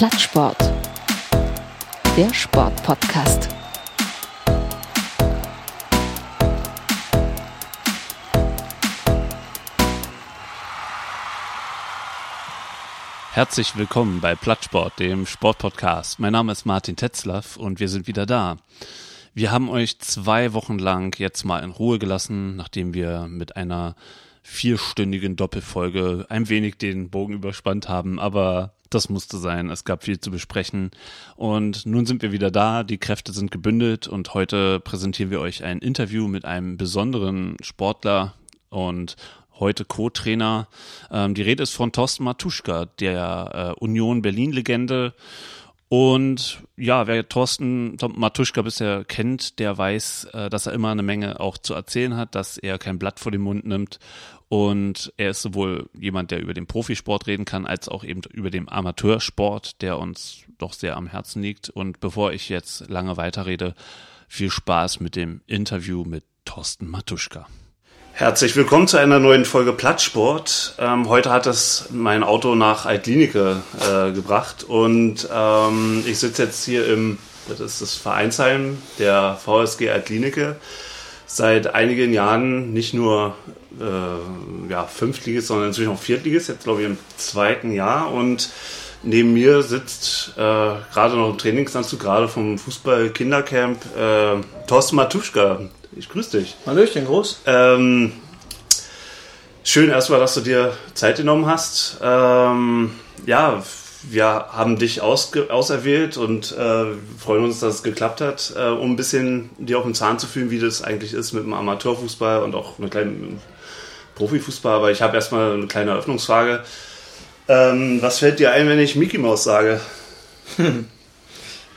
Plattsport. Der Sportpodcast. Herzlich willkommen bei Plattsport, dem Sportpodcast. Mein Name ist Martin Tetzlaff und wir sind wieder da. Wir haben euch zwei Wochen lang jetzt mal in Ruhe gelassen, nachdem wir mit einer vierstündigen Doppelfolge ein wenig den Bogen überspannt haben, aber das musste sein. Es gab viel zu besprechen. Und nun sind wir wieder da. Die Kräfte sind gebündelt und heute präsentieren wir euch ein Interview mit einem besonderen Sportler und heute Co-Trainer. Ähm, die Rede ist von Thorsten Matuschka, der äh, Union Berlin-Legende. Und ja, wer Thorsten Matuschka bisher kennt, der weiß, äh, dass er immer eine Menge auch zu erzählen hat, dass er kein Blatt vor den Mund nimmt. Und er ist sowohl jemand, der über den Profisport reden kann, als auch eben über den Amateursport, der uns doch sehr am Herzen liegt. Und bevor ich jetzt lange weiterrede, viel Spaß mit dem Interview mit Thorsten Matuschka. Herzlich willkommen zu einer neuen Folge Plattsport. Ähm, heute hat es mein Auto nach Altlinike äh, gebracht und ähm, ich sitze jetzt hier im, das ist das Vereinsheim der VSG Altlinike. Seit einigen Jahren nicht nur äh, ja, Fünftligist, sondern inzwischen auch Viertligist, jetzt glaube ich im zweiten Jahr und Neben mir sitzt äh, gerade noch im Trainingsanzug, gerade vom Fußball-Kindercamp, äh, Thorsten Matuschka. Ich grüße dich. Hallöchen, groß. Ähm, schön erstmal, dass du dir Zeit genommen hast. Ähm, ja, wir haben dich auserwählt und äh, freuen uns, dass es geklappt hat, äh, um ein bisschen dir auf den Zahn zu fühlen, wie das eigentlich ist mit dem Amateurfußball und auch mit kleinen Profifußball. Aber ich habe erstmal eine kleine Eröffnungsfrage. Ähm, was fällt dir ein, wenn ich Mickey Mouse sage?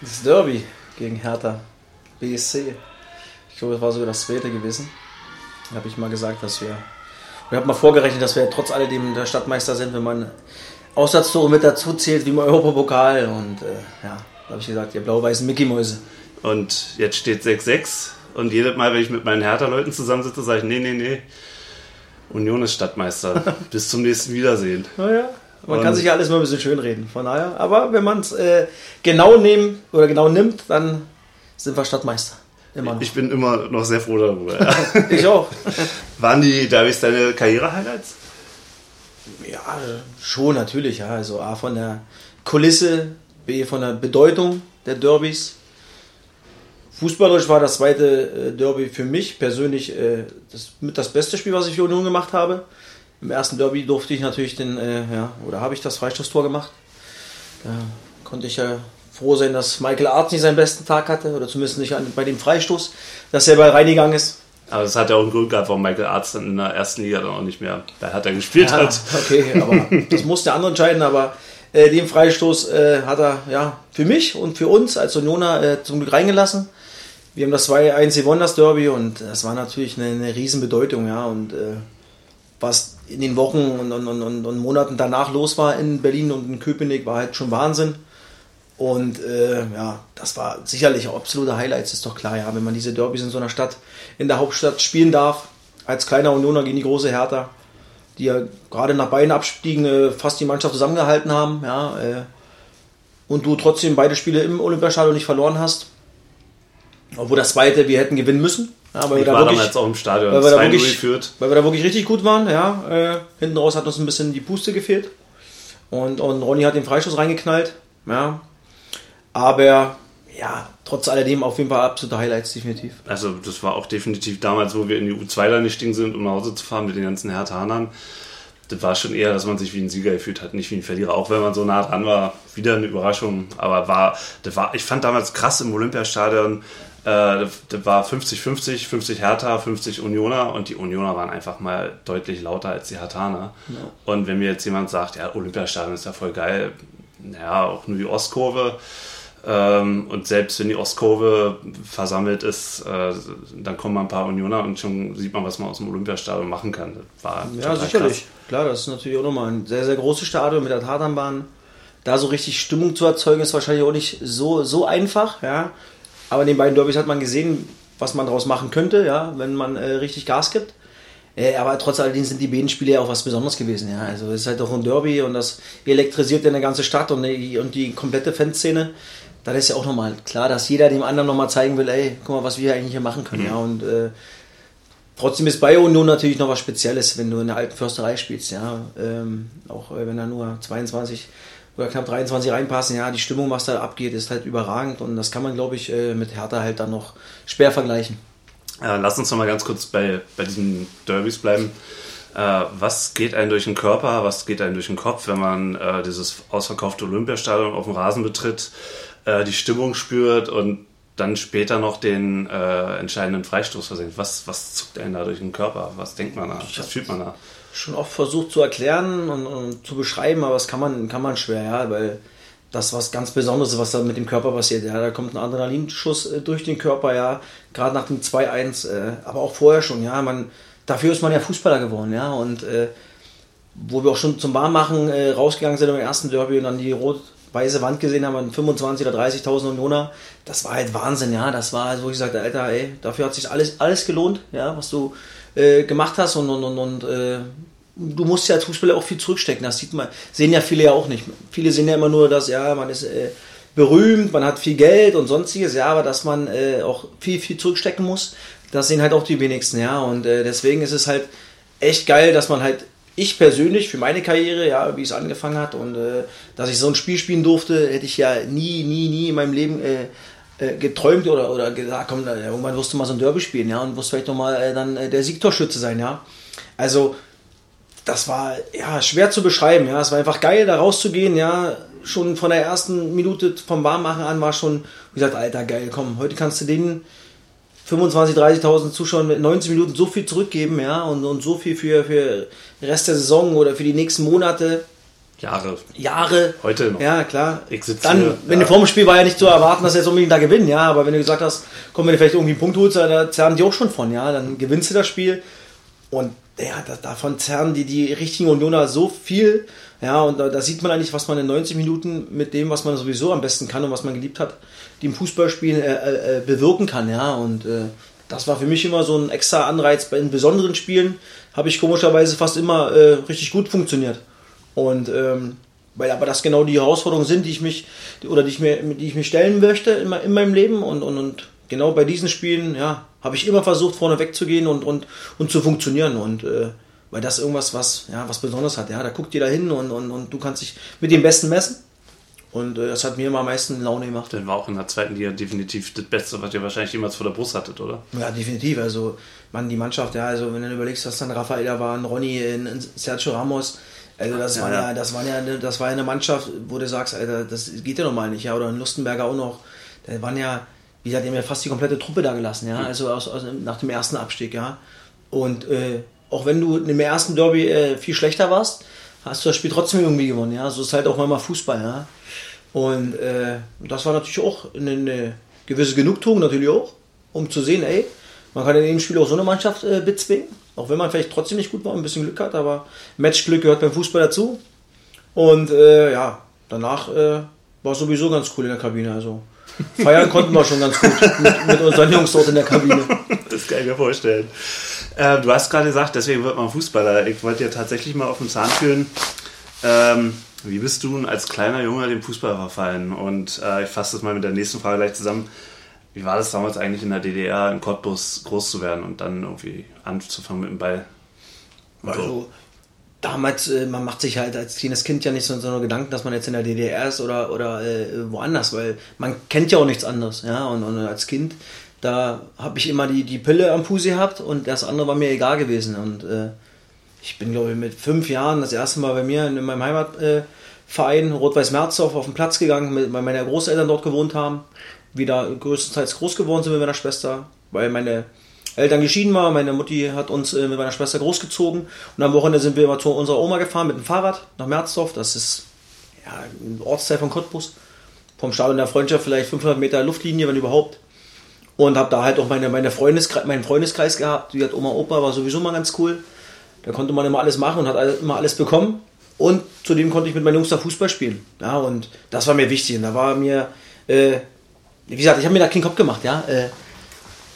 Das Derby gegen Hertha BSC. Ich glaube, das war sogar das zweite gewesen. Da habe ich mal gesagt, dass wir. Ich habe mal vorgerechnet, dass wir trotz alledem der Stadtmeister sind, wenn man Aussatztore mit dazu zählt, wie im Europapokal. Und äh, ja, da habe ich gesagt, ihr blau-weißen Mickey-Mäuse. Und jetzt steht 6-6. Und jedes Mal, wenn ich mit meinen Hertha-Leuten zusammensitze, sage ich, nee, nee, nee. Union ist Stadtmeister. Bis zum nächsten Wiedersehen. Naja, man und kann sich ja alles mal ein bisschen schönreden. Von daher, aber wenn man es äh, genau nehmen oder genau nimmt, dann sind wir Stadtmeister. Immer noch. Ich bin immer noch sehr froh darüber. ich auch. Waren die Derbys deine Karriere-Highlights? Ja, schon natürlich. Ja. Also A von der Kulisse, B von der Bedeutung der Derbys. Fußballerisch war das zweite äh, Derby für mich persönlich äh, das, mit das beste Spiel, was ich für Union gemacht habe. Im ersten Derby durfte ich natürlich den, äh, ja, oder habe ich das Freistoßtor gemacht. Da konnte ich ja froh sein, dass Michael Arzt nicht seinen besten Tag hatte, oder zumindest nicht bei dem Freistoß, dass er bei reingegangen ist. Aber es hat ja auch einen Grund gehabt, warum Michael Arzt dann in der ersten Liga dann auch nicht mehr bei Hertha gespielt ja, hat. Okay, aber das muss der andere entscheiden, aber äh, den Freistoß äh, hat er ja für mich und für uns als Unioner äh, zum Glück reingelassen. Wir haben das 2-1 gewonnen, das Derby, und das war natürlich eine, eine Riesenbedeutung, ja. Und äh, was in den Wochen und, und, und, und, Monaten danach los war in Berlin und in Köpenick, war halt schon Wahnsinn. Und äh, ja, das war sicherlich auch absolute Highlights, ist doch klar, ja, wenn man diese Derbys in so einer Stadt, in der Hauptstadt spielen darf, als kleiner Unioner gegen die große Hertha, die ja gerade nach beiden Abstiegen äh, fast die Mannschaft zusammengehalten haben, ja, äh, und du trotzdem beide Spiele im Olympiastadion nicht verloren hast. Obwohl das zweite wir hätten gewinnen müssen. Ja, weil ich wir war wirklich, damals auch im Stadion, weil wir, da wirklich, geführt. weil wir da wirklich richtig gut waren. Ja, äh, hinten raus hat uns ein bisschen die Puste gefehlt. Und, und Ronny hat den Freischuss reingeknallt. Ja, aber ja, trotz alledem auf jeden Fall absolute Highlights, definitiv. Also, das war auch definitiv damals, wo wir in die U2 da nicht sind, um nach Hause zu fahren mit den ganzen Herthanern. Das war schon eher, dass man sich wie ein Sieger gefühlt hat, nicht wie ein Verlierer, auch wenn man so nah dran war. Wieder eine Überraschung. Aber war, das war, ich fand damals krass im Olympiastadion, äh, das war 50-50, 50 Hertha, 50 Unioner und die Unioner waren einfach mal deutlich lauter als die Hertaner. Ja. Und wenn mir jetzt jemand sagt, ja, Olympiastadion ist ja voll geil, naja, auch nur die Ostkurve, ähm, und selbst wenn die Ostkurve versammelt ist, äh, dann kommen mal ein paar Unioner und schon sieht man, was man aus dem Olympiastadion machen kann. Das war ja, sicherlich. Krass. Klar, das ist natürlich auch nochmal ein sehr, sehr großes Stadion mit der Tatanbahn. Da so richtig Stimmung zu erzeugen, ist wahrscheinlich auch nicht so, so einfach. Ja. Aber in den beiden Derbys hat man gesehen, was man daraus machen könnte, ja, wenn man äh, richtig Gas gibt. Äh, aber trotz alledem sind die beiden Spiele ja auch was Besonderes gewesen. Ja. Also es ist halt auch ein Derby und das elektrisiert ja eine ganze Stadt und die, und die komplette Fanszene. Dann ist ja auch nochmal klar, dass jeder dem anderen nochmal zeigen will, ey, guck mal, was wir eigentlich hier machen können. Mhm. Ja. Und äh, trotzdem ist bei Union natürlich noch was Spezielles, wenn du in der alten Försterei spielst. Ja. Ähm, auch äh, wenn da nur 22 oder knapp 23 reinpassen, ja, die Stimmung, was da abgeht, ist halt überragend und das kann man, glaube ich, äh, mit Hertha halt dann noch schwer vergleichen. Äh, lass uns noch mal ganz kurz bei, bei diesen Derbys bleiben. Äh, was geht einem durch den Körper, was geht einem durch den Kopf, wenn man äh, dieses ausverkaufte Olympiastadion auf dem Rasen betritt, äh, die Stimmung spürt und dann später noch den äh, entscheidenden Freistoß versenkt? Was, was zuckt einem da durch den Körper? Was denkt man da? Was fühlt man da? Schon oft versucht zu erklären und, und zu beschreiben, aber das kann man, kann man schwer, ja, weil das was ganz Besonderes, was da mit dem Körper passiert. Ja, da kommt ein Adrenalinschuss äh, durch den Körper, ja, gerade nach dem 2-1, äh, aber auch vorher schon, ja, man, dafür ist man ja Fußballer geworden, ja, und äh, wo wir auch schon zum Warmmachen äh, rausgegangen sind im ersten Derby und dann die rot-weiße Wand gesehen haben, 25 oder 30.000 Unioner, das war halt Wahnsinn, ja, das war, also, wo ich sagte, Alter, ey, dafür hat sich alles, alles gelohnt, ja, was du äh, gemacht hast und, und, und, und äh, du musst ja als Fußballer auch viel zurückstecken. Das sieht man, sehen ja viele ja auch nicht. Viele sehen ja immer nur, dass ja, man ist äh, berühmt, man hat viel Geld und sonstiges, ja, aber dass man äh, auch viel, viel zurückstecken muss, das sehen halt auch die wenigsten, ja. Und äh, deswegen ist es halt echt geil, dass man halt, ich persönlich für meine Karriere, ja, wie es angefangen hat und äh, dass ich so ein Spiel spielen durfte, hätte ich ja nie, nie, nie in meinem Leben äh, äh, geträumt oder, oder gesagt, komm, irgendwann wirst du mal so ein Derby spielen, ja, und wirst vielleicht nochmal äh, dann äh, der Siegtorschütze sein, ja. Also, das war ja schwer zu beschreiben. Ja, es war einfach geil, da rauszugehen. Ja, schon von der ersten Minute vom Warmmachen an war schon, wie gesagt, Alter, geil, komm, heute kannst du den 25, 30.000 Zuschauern mit 90 Minuten so viel zurückgeben, ja, und, und so viel für, für den Rest der Saison oder für die nächsten Monate. Jahre. Jahre. Heute noch. Ja, klar. Ich sitze Dann, hier, wenn ja. du vorm Spiel war ja nicht zu erwarten, dass er jetzt unbedingt da gewinnen, ja, aber wenn du gesagt hast, komm, wenn du vielleicht irgendwie einen Punkt holst, da zerren die auch schon von, ja, dann gewinnst du das Spiel und ja, da, davon zerren die, die richtigen Unioner so viel. Ja, und da, da, sieht man eigentlich, was man in 90 Minuten mit dem, was man sowieso am besten kann und was man geliebt hat, die im Fußballspielen äh, äh, bewirken kann. Ja, und äh, das war für mich immer so ein extra Anreiz. Bei den besonderen Spielen habe ich komischerweise fast immer äh, richtig gut funktioniert. Und ähm, weil aber das genau die Herausforderungen sind, die ich mich oder die ich mir, die ich mir stellen möchte in, in meinem Leben und, und, und genau bei diesen Spielen, ja, habe ich immer versucht, vorne wegzugehen und, und, und zu funktionieren. Und äh, weil das irgendwas, was, ja, was Besonderes hat. Ja, da guckt jeder hin und, und, und du kannst dich mit dem Besten messen. Und äh, das hat mir immer am meisten Laune gemacht. Dann war auch in der zweiten Liga definitiv das Beste, was ihr wahrscheinlich jemals vor der Brust hattet, oder? Ja, definitiv. Also, man, die Mannschaft, ja, also wenn du überlegst, was dann Rafael da war, Ronny, ein Sergio Ramos, also das, ja, war ja, das, war ja eine, das war ja eine Mannschaft, wo du sagst, Alter, das geht ja normal nicht, ja, oder ein Lustenberger auch noch. Da waren ja, wie gesagt, die haben ja fast die komplette Truppe da gelassen, ja, also aus, aus, nach dem ersten Abstieg, ja. Und äh, auch wenn du im ersten Derby äh, viel schlechter warst, hast du das Spiel trotzdem irgendwie gewonnen, ja. So ist halt auch manchmal Fußball, ja. Und äh, das war natürlich auch eine, eine, gewisse Genugtuung, natürlich auch, um zu sehen, ey, man kann in dem Spiel auch so eine Mannschaft äh, bezwingen, auch wenn man vielleicht trotzdem nicht gut war, ein bisschen Glück hat, aber Matchglück gehört beim Fußball dazu. Und äh, ja, danach äh, war sowieso ganz cool in der Kabine, also feiern konnten wir schon ganz gut mit, mit unseren Jungs dort in der Kabine. Das kann ich mir vorstellen. Äh, du hast gerade gesagt, deswegen wird man Fußballer. Ich wollte dir tatsächlich mal auf den Zahn führen. Ähm, wie bist du als kleiner Junge dem Fußball verfallen? Und äh, ich fasse das mal mit der nächsten Frage gleich zusammen. Wie war das damals eigentlich in der DDR, in Cottbus groß zu werden und dann irgendwie anzufangen mit dem Ball? Also, damals, äh, man macht sich halt als kleines Kind ja nicht so, so Gedanken, dass man jetzt in der DDR ist oder, oder äh, woanders, weil man kennt ja auch nichts anderes. Ja? Und, und als Kind, da habe ich immer die, die Pille am Fuß gehabt und das andere war mir egal gewesen. Und äh, ich bin, glaube ich, mit fünf Jahren das erste Mal bei mir in, in meinem Heimatverein Rot-Weiß-Merzdorf auf den Platz gegangen, weil meine Großeltern dort gewohnt haben. Wieder größtenteils groß geworden sind mit meiner Schwester, weil meine Eltern geschieden waren. Meine Mutti hat uns äh, mit meiner Schwester großgezogen. Und am Wochenende sind wir immer zu unserer Oma gefahren mit dem Fahrrad nach Merzdorf. Das ist ja, ein Ortsteil von Cottbus. Vom Stadion der Freundschaft vielleicht 500 Meter Luftlinie, wenn überhaupt. Und habe da halt auch meine, meine Freundeskreis, meinen Freundeskreis gehabt. Die hat Oma, Opa, war sowieso mal ganz cool. Da konnte man immer alles machen und hat alles, immer alles bekommen. Und zudem konnte ich mit meinen Jungs da Fußball spielen. Ja, und das war mir wichtig. Und da war mir, äh, wie gesagt, ich habe mir da keinen Kopf gemacht. Ja, äh,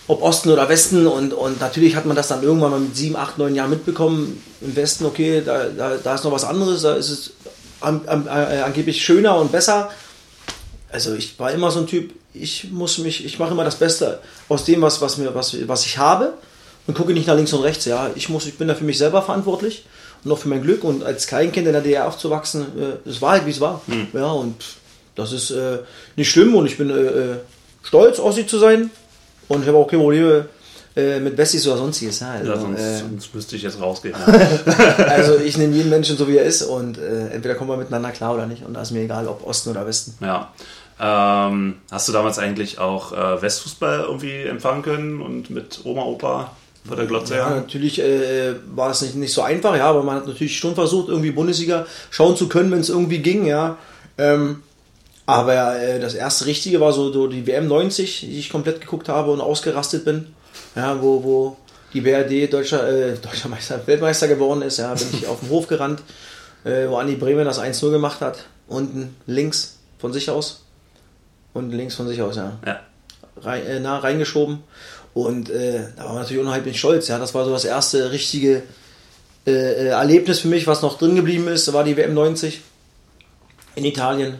ob Osten oder Westen und, und natürlich hat man das dann irgendwann mal mit sieben, acht, neun Jahren mitbekommen. Im Westen, okay, da, da, da ist noch was anderes, da ist es an, an, äh, angeblich schöner und besser. Also ich war immer so ein Typ, ich muss mich, ich mache immer das Beste aus dem, was, was, mir, was, was ich habe und gucke nicht nach links und rechts. Ja, ich, muss, ich bin da für mich selber verantwortlich und auch für mein Glück. Und als Kleinkind in der DDR aufzuwachsen, äh, es war halt, wie es war. Hm. Ja, und das ist äh, nicht schlimm und ich bin äh, äh, stolz, Ossi zu sein. Und ich habe auch keine Probleme äh, mit Wessis oder sonstiges. Ja, also, Ja, sonst, äh, sonst müsste ich jetzt rausgehen. also ich nehme jeden Menschen so, wie er ist und äh, entweder kommen wir miteinander klar oder nicht. Und da ist mir egal, ob Osten oder Westen. Ja. Ähm, hast du damals eigentlich auch äh, Westfußball irgendwie empfangen können und mit Oma, Opa vor der Glotze? Ja, natürlich äh, war es nicht, nicht so einfach, ja, aber man hat natürlich schon versucht, irgendwie Bundesliga schauen zu können, wenn es irgendwie ging, ja. Ähm, aber äh, das erste Richtige war so, so die WM 90, die ich komplett geguckt habe und ausgerastet bin. Ja, wo, wo die BRD deutscher, äh, deutscher Meister, Weltmeister geworden ist, ja, bin ich auf den Hof gerannt, äh, wo Andi Bremen das 1-0 gemacht hat. Unten links von sich aus. Unten links von sich aus, ja Ja. rein, äh, nah reingeschoben. Und äh, da war man natürlich unheimlich stolz. Ja, das war so das erste richtige äh, äh, Erlebnis für mich, was noch drin geblieben ist. War die WM 90 in Italien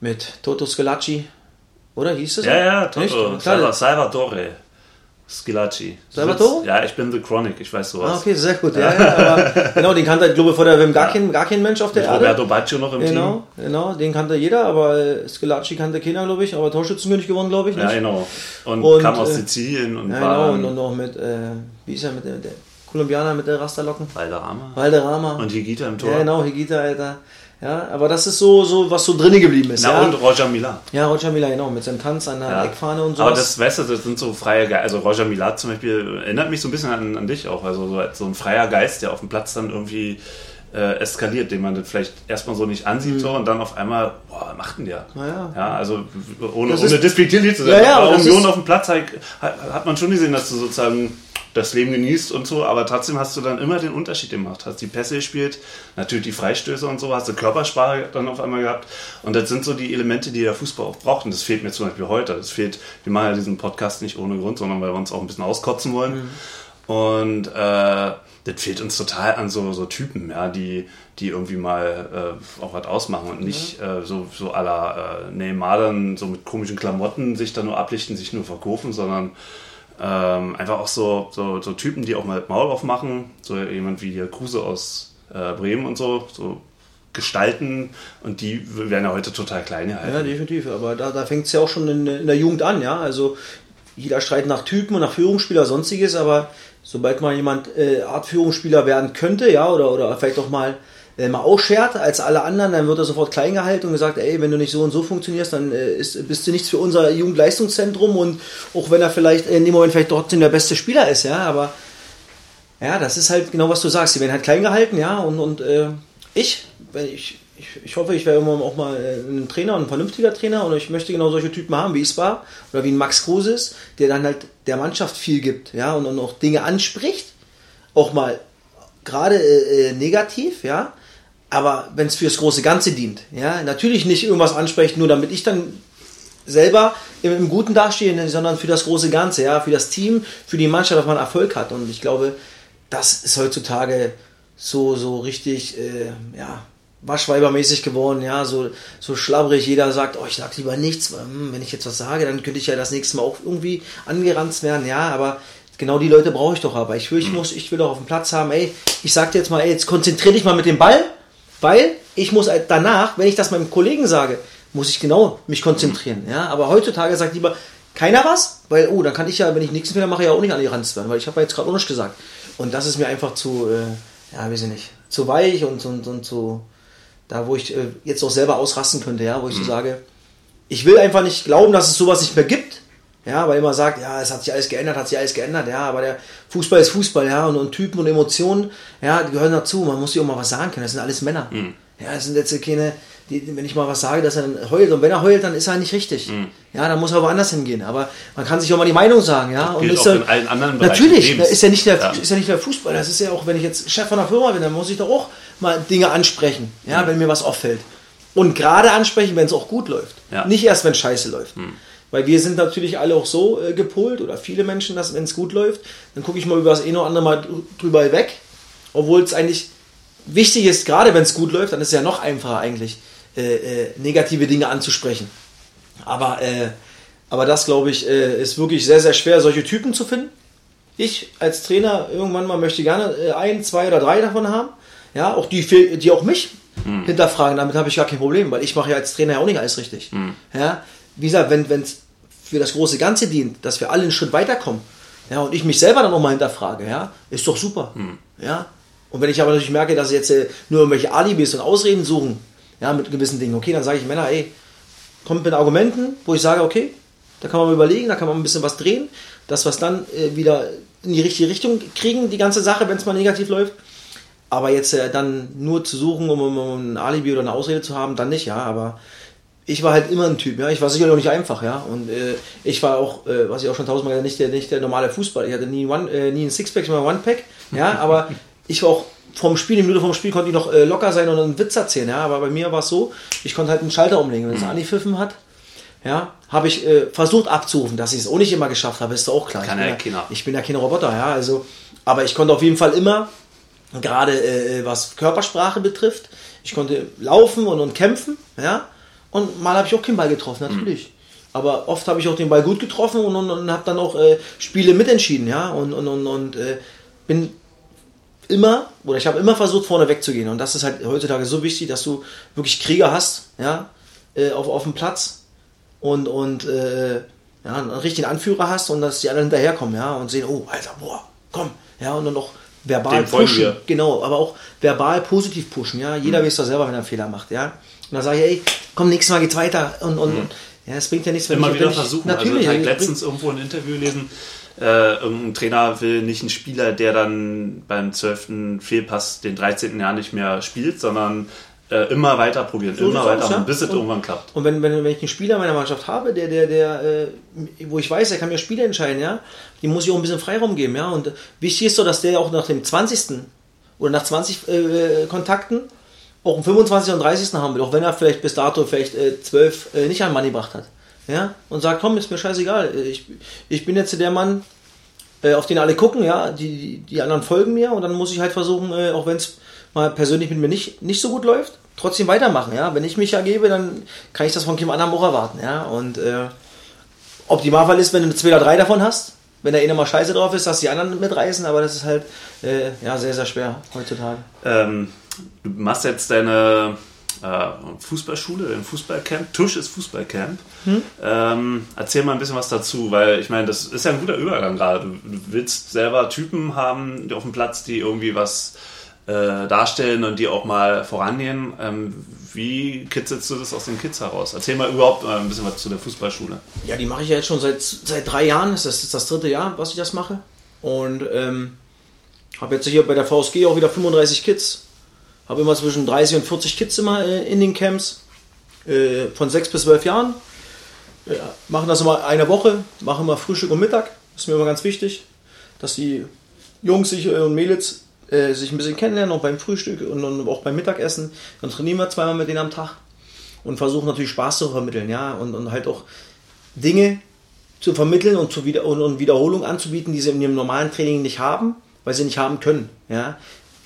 mit Toto Scalacci. Oder hieß es? Ja, ja, Nicht? Toto. Salva- Salvatore. Scilacci. Salvatore? Ja, ich bin The Chronic, ich weiß sowas. Ah, okay, sehr gut. Ja, ja, aber genau, den kannte, ich glaube, vor der WM gar, kein, gar kein Mensch auf der Mit Erde. Roberto Baggio noch im Genau, genau, den kannte jeder, aber äh, Scalacci kannte keiner, glaube ich, aber Torschützenkönig gewonnen, glaube ich. Team. Ja, Nicht? genau. Und, Und, kam aus äh, Sizilien und Ja, war genau, und, und noch mit, äh, wie ist er, mit der, der Kolumbianer mit der Rasterlocken? Valderrama. Valderrama. Und Higita im Tor. Ja, genau, Higita, Alter. Ja, aber das ist so, so was so drinne geblieben ist. Na ja. und Roger Mila. ja, Roger Mila, genau, mit seinem Tanz an der Ja. Eckfahne und so. Aber das, weißt du, das sind so freie Ge Also Roger Milat zum Beispiel erinnert mich so ein bisschen an, an dich auch. Also so, als so ein freier Geist, der auf dem Platz dann irgendwie äh, eskaliert, den man das vielleicht erstmal so nicht ansieht so, und dann auf einmal, boah, was macht denn der? Mhm. Ja, ja. Also ohne, Das ohne despektierlich zu sein. Ja, ja, aber Union ist- auf dem Platz hat, hat man schon gesehen, dass du sozusagen das Leben genießt und so, aber trotzdem hast du dann immer den Unterschied gemacht. Hast die Pässe gespielt, natürlich die Freistöße und so, hast du Körpersprache dann auf einmal gehabt. Und das sind so die Elemente, die der Fußball auch braucht. Und das fehlt mir zum Beispiel heute. Das fehlt, wir machen ja diesen Podcast nicht ohne Grund, sondern weil wir uns auch ein bisschen auskotzen wollen. Und äh, das fehlt uns total an so, so Typen, ja, die, die irgendwie mal äh, auch was ausmachen und nicht äh, so, so la äh, Neymar dann so mit komischen Klamotten sich da nur ablichten, sich nur verkaufen, sondern ähm, einfach auch so, so, so Typen, die auch mal Maul aufmachen, so jemand wie der Kruse aus äh, Bremen und so, so gestalten und die werden ja heute total klein gehalten. ja, definitiv. Aber da, da fängt es ja auch schon in, in der Jugend an, ja. Also jeder Streit nach Typen und nach Führungsspieler, sonstiges, aber sobald mal jemand äh, Art Führungsspieler werden könnte, ja, oder, oder vielleicht auch mal äh, mal ausschert als alle anderen, dann wird er sofort klein gehalten und gesagt, ey, wenn du nicht so und so funktionierst, dann äh, ist, bist du nichts für unser Jugendleistungszentrum und auch wenn er vielleicht in dem Moment vielleicht trotzdem der beste Spieler ist, ja, aber ja, das ist halt genau, was du sagst. Die werden halt klein gehalten, ja, und, und äh, ich, wenn ich, ich, ich hoffe, ich werde irgendwann auch mal äh, ein Trainer, ein vernünftiger Trainer und ich möchte genau solche Typen haben, wie war, oder wie ein Max Kruse der dann halt der Mannschaft viel gibt, ja, und, und auch Dinge anspricht, auch mal gerade äh, äh, negativ, ja, aber wenn es fürs große Ganze dient, ja, natürlich nicht irgendwas ansprechen, nur damit ich dann selber im, im Guten dastehen, sondern für das große Ganze, ja, für das Team, für die Mannschaft, dass man Erfolg hat. Und ich glaube, das ist heutzutage so, so richtig, äh, ja, waschweibermäßig geworden, ja, so, so schlabberig. Jeder sagt, oh, ich sag lieber nichts, weil, hm, wenn ich jetzt was sage, dann könnte ich ja das nächste Mal auch irgendwie angeranzt werden, ja, aber genau die Leute brauche ich doch aber. Ich will, ich muss, ich will doch auf dem Platz haben, ey, ich sag dir jetzt mal, ey, jetzt konzentrier dich mal mit dem Ball, weil ich muss halt danach, wenn ich das meinem Kollegen sage, muss ich genau mich konzentrieren, ja, aber heutzutage sagt lieber keiner was, weil, oh, dann kann ich ja, wenn ich nichts mehr mache, ja auch nicht angeranzt werden, weil ich habe ja jetzt gerade auch nicht gesagt. Und das ist mir einfach zu, äh, ja, weiß ich nicht, zu weich und, und, und zu, da wo ich äh, jetzt auch selber ausrasten könnte, ja, wo ich so sage, ich will einfach nicht glauben, dass es sowas nicht mehr gibt. Ja, weil immer sagt, ja, es hat sich alles geändert, hat sich alles geändert, ja, aber der Fußball ist Fußball, ja, und, und Typen und Emotionen, ja, die gehören dazu. Man muss sich auch mal was sagen können. Das sind alles Männer. Ja, das sind jetzt keine, die, wenn ich mal was sage, dass er dann heult. Und wenn er heult, dann ist er nicht richtig. Ja, dann muss er woanders hingehen. Aber man kann sich auch mal die Meinung sagen, ja. Und ist auch in allen anderen Bereichen Natürlich, ist ja nicht der, Ja. ist ja nicht der Fußball. Das ist ja auch, wenn ich jetzt Chef von einer Firma bin, dann muss ich doch auch mal Dinge ansprechen, ja, wenn mir was auffällt. Und gerade ansprechen, wenn es auch gut läuft. Ja. Nicht erst, wenn Scheiße läuft. Weil wir sind natürlich alle auch so äh, gepolt oder viele Menschen, dass wenn es gut läuft, dann gucke ich mal über das eh noch andere mal drüber weg. Obwohl es eigentlich wichtig ist, gerade wenn es gut läuft, dann ist es ja noch einfacher eigentlich, äh, äh, negative Dinge anzusprechen. Aber, äh, aber das, glaube ich, äh, ist wirklich sehr, sehr schwer, solche Typen zu finden. Ich als Trainer irgendwann mal möchte gerne äh, ein, zwei oder drei davon haben. Ja, auch die, die auch mich hm. hinterfragen, damit habe ich gar kein Problem, weil ich mache ja als Trainer ja auch nicht alles richtig. Hm. Ja, wie gesagt, wenn es für das große Ganze dient, dass wir alle einen Schritt weiterkommen, ja, und ich mich selber dann nochmal hinterfrage, ja, ist doch super. Hm. Ja. Und wenn ich aber natürlich merke, dass jetzt äh, nur irgendwelche Alibis und Ausreden suchen, ja, mit gewissen Dingen, okay, dann sage ich Männer, ey, kommt mit Argumenten, wo ich sage, okay, da kann man mal überlegen, da kann man ein bisschen was drehen, das was dann äh, wieder in die richtige Richtung kriegen, die ganze Sache, wenn es mal negativ läuft. Aber jetzt äh, dann nur zu suchen, um, um, um, ein Alibi oder eine Ausrede zu haben, dann nicht, ja. Aber ich war halt immer ein Typ, ja. Ich war sicherlich auch nicht einfach, ja. Und äh, ich war auch, äh, was ich auch schon tausendmal gesagt nicht der, nicht der normale Fußball. Ich hatte nie, One, äh, nie ein Sixpack, sondern ein One-Pack, ja. Aber ich war auch vom Spiel, die Minute vom Spiel konnte ich noch äh, locker sein und einen Witz erzählen, ja. Aber bei mir war es so, ich konnte halt einen Schalter umlegen. Wenn es mhm. angepfiffen hat, ja, habe ich äh, versucht abzurufen, dass ich es auch nicht immer geschafft habe, ist auch klar. Kann ich, bin ja, ich bin ja kein Roboter, ja. Also, aber ich konnte auf jeden Fall immer gerade äh, was Körpersprache betrifft. Ich konnte laufen und, und kämpfen, ja. Und mal habe ich auch keinen Ball getroffen, natürlich. Mhm. Aber oft habe ich auch den Ball gut getroffen und, und, und habe dann auch äh, Spiele mitentschieden, ja. Und, und, und, und äh, bin immer, oder ich habe immer versucht, vorne wegzugehen. Und das ist halt heutzutage so wichtig, dass du wirklich Krieger hast, ja, äh, auf, auf dem Platz und, und äh, ja, einen richtigen Anführer hast und dass die anderen hinterherkommen, ja, und sehen, oh, Alter, boah, komm, ja, und dann noch verbal pushen. Genau, aber auch verbal positiv pushen, ja. Jeder mhm. weiß doch selber, wenn er einen Fehler macht, ja. Und dann sage ich, ey, komm, nächstes Mal geht's weiter. Und, und mhm. ja, es bringt ja nichts, wenn Immer wieder versuchen. Also natürlich, also, ich habe letztens irgendwo ein Interview lesen, äh, ein Trainer will nicht einen Spieler, der dann beim 12. Fehlpass den 13. Jahr nicht mehr spielt, sondern äh, immer weiter probieren, so immer weiter, ja? bis es irgendwann klappt. Und wenn, wenn, wenn ich einen Spieler meiner Mannschaft habe, der, der, der, äh, wo ich weiß, er kann mir Spiele entscheiden, ja, die muss ich auch ein bisschen Freiraum geben, ja. Und wichtig ist so, dass der auch nach dem 20. oder nach 20 äh, Kontakten auch einen 25. und 30. haben will, auch wenn er vielleicht bis dato vielleicht äh, 12 äh, nicht an Mann gebracht hat. Ja, und sagt, komm, ist mir scheißegal. Ich, ich bin jetzt der Mann, äh, auf den alle gucken, ja, die, die anderen folgen mir und dann muss ich halt versuchen, äh, auch wenn es mal persönlich mit mir nicht, nicht so gut läuft, trotzdem weitermachen, ja. Wenn ich mich ergebe, dann kann ich das von Kim anderem auch erwarten, ja. Und äh, Optimalfall ist, wenn du zwei oder drei davon hast, wenn der eine mal scheiße drauf ist, dass die anderen mitreißen, aber das ist halt äh, ja, sehr, sehr schwer heutzutage. Ähm, du machst jetzt deine äh, Fußballschule, ein Fußballcamp. Tusch ist Fußballcamp. Hm? Ähm, erzähl mal ein bisschen was dazu, weil ich meine, das ist ja ein guter Übergang gerade. Du, willst selber Typen haben auf dem Platz, die irgendwie was äh, darstellen und die auch mal vorangehen. Ähm, wie kitzelst du das aus den Kids heraus? Erzähl mal überhaupt äh, ein bisschen was zu der Fußballschule. Ja, die mache ich ja jetzt schon seit, seit drei Jahren. Das ist das dritte Jahr, was ich das mache. Und ähm, habe jetzt hier bei der VSG auch wieder 35 Kids. Habe immer zwischen 30 und 40 Kids immer äh, in den Camps. Äh, von 6 bis 12 Jahren. Ja, machen das immer eine Woche, machen immer Frühstück und Mittag. Das ist mir immer ganz wichtig, dass die Jungs sich, äh, und Mädels äh, sich ein bisschen kennenlernen, auch beim Frühstück und, und, auch beim Mittagessen. Dann trainieren wir zweimal mit denen am Tag und versuchen natürlich Spaß zu vermitteln, ja, und, und halt auch Dinge zu vermitteln und, zu wieder, und, und Wiederholung anzubieten, die sie in ihrem normalen Training nicht haben, weil sie nicht haben können, ja.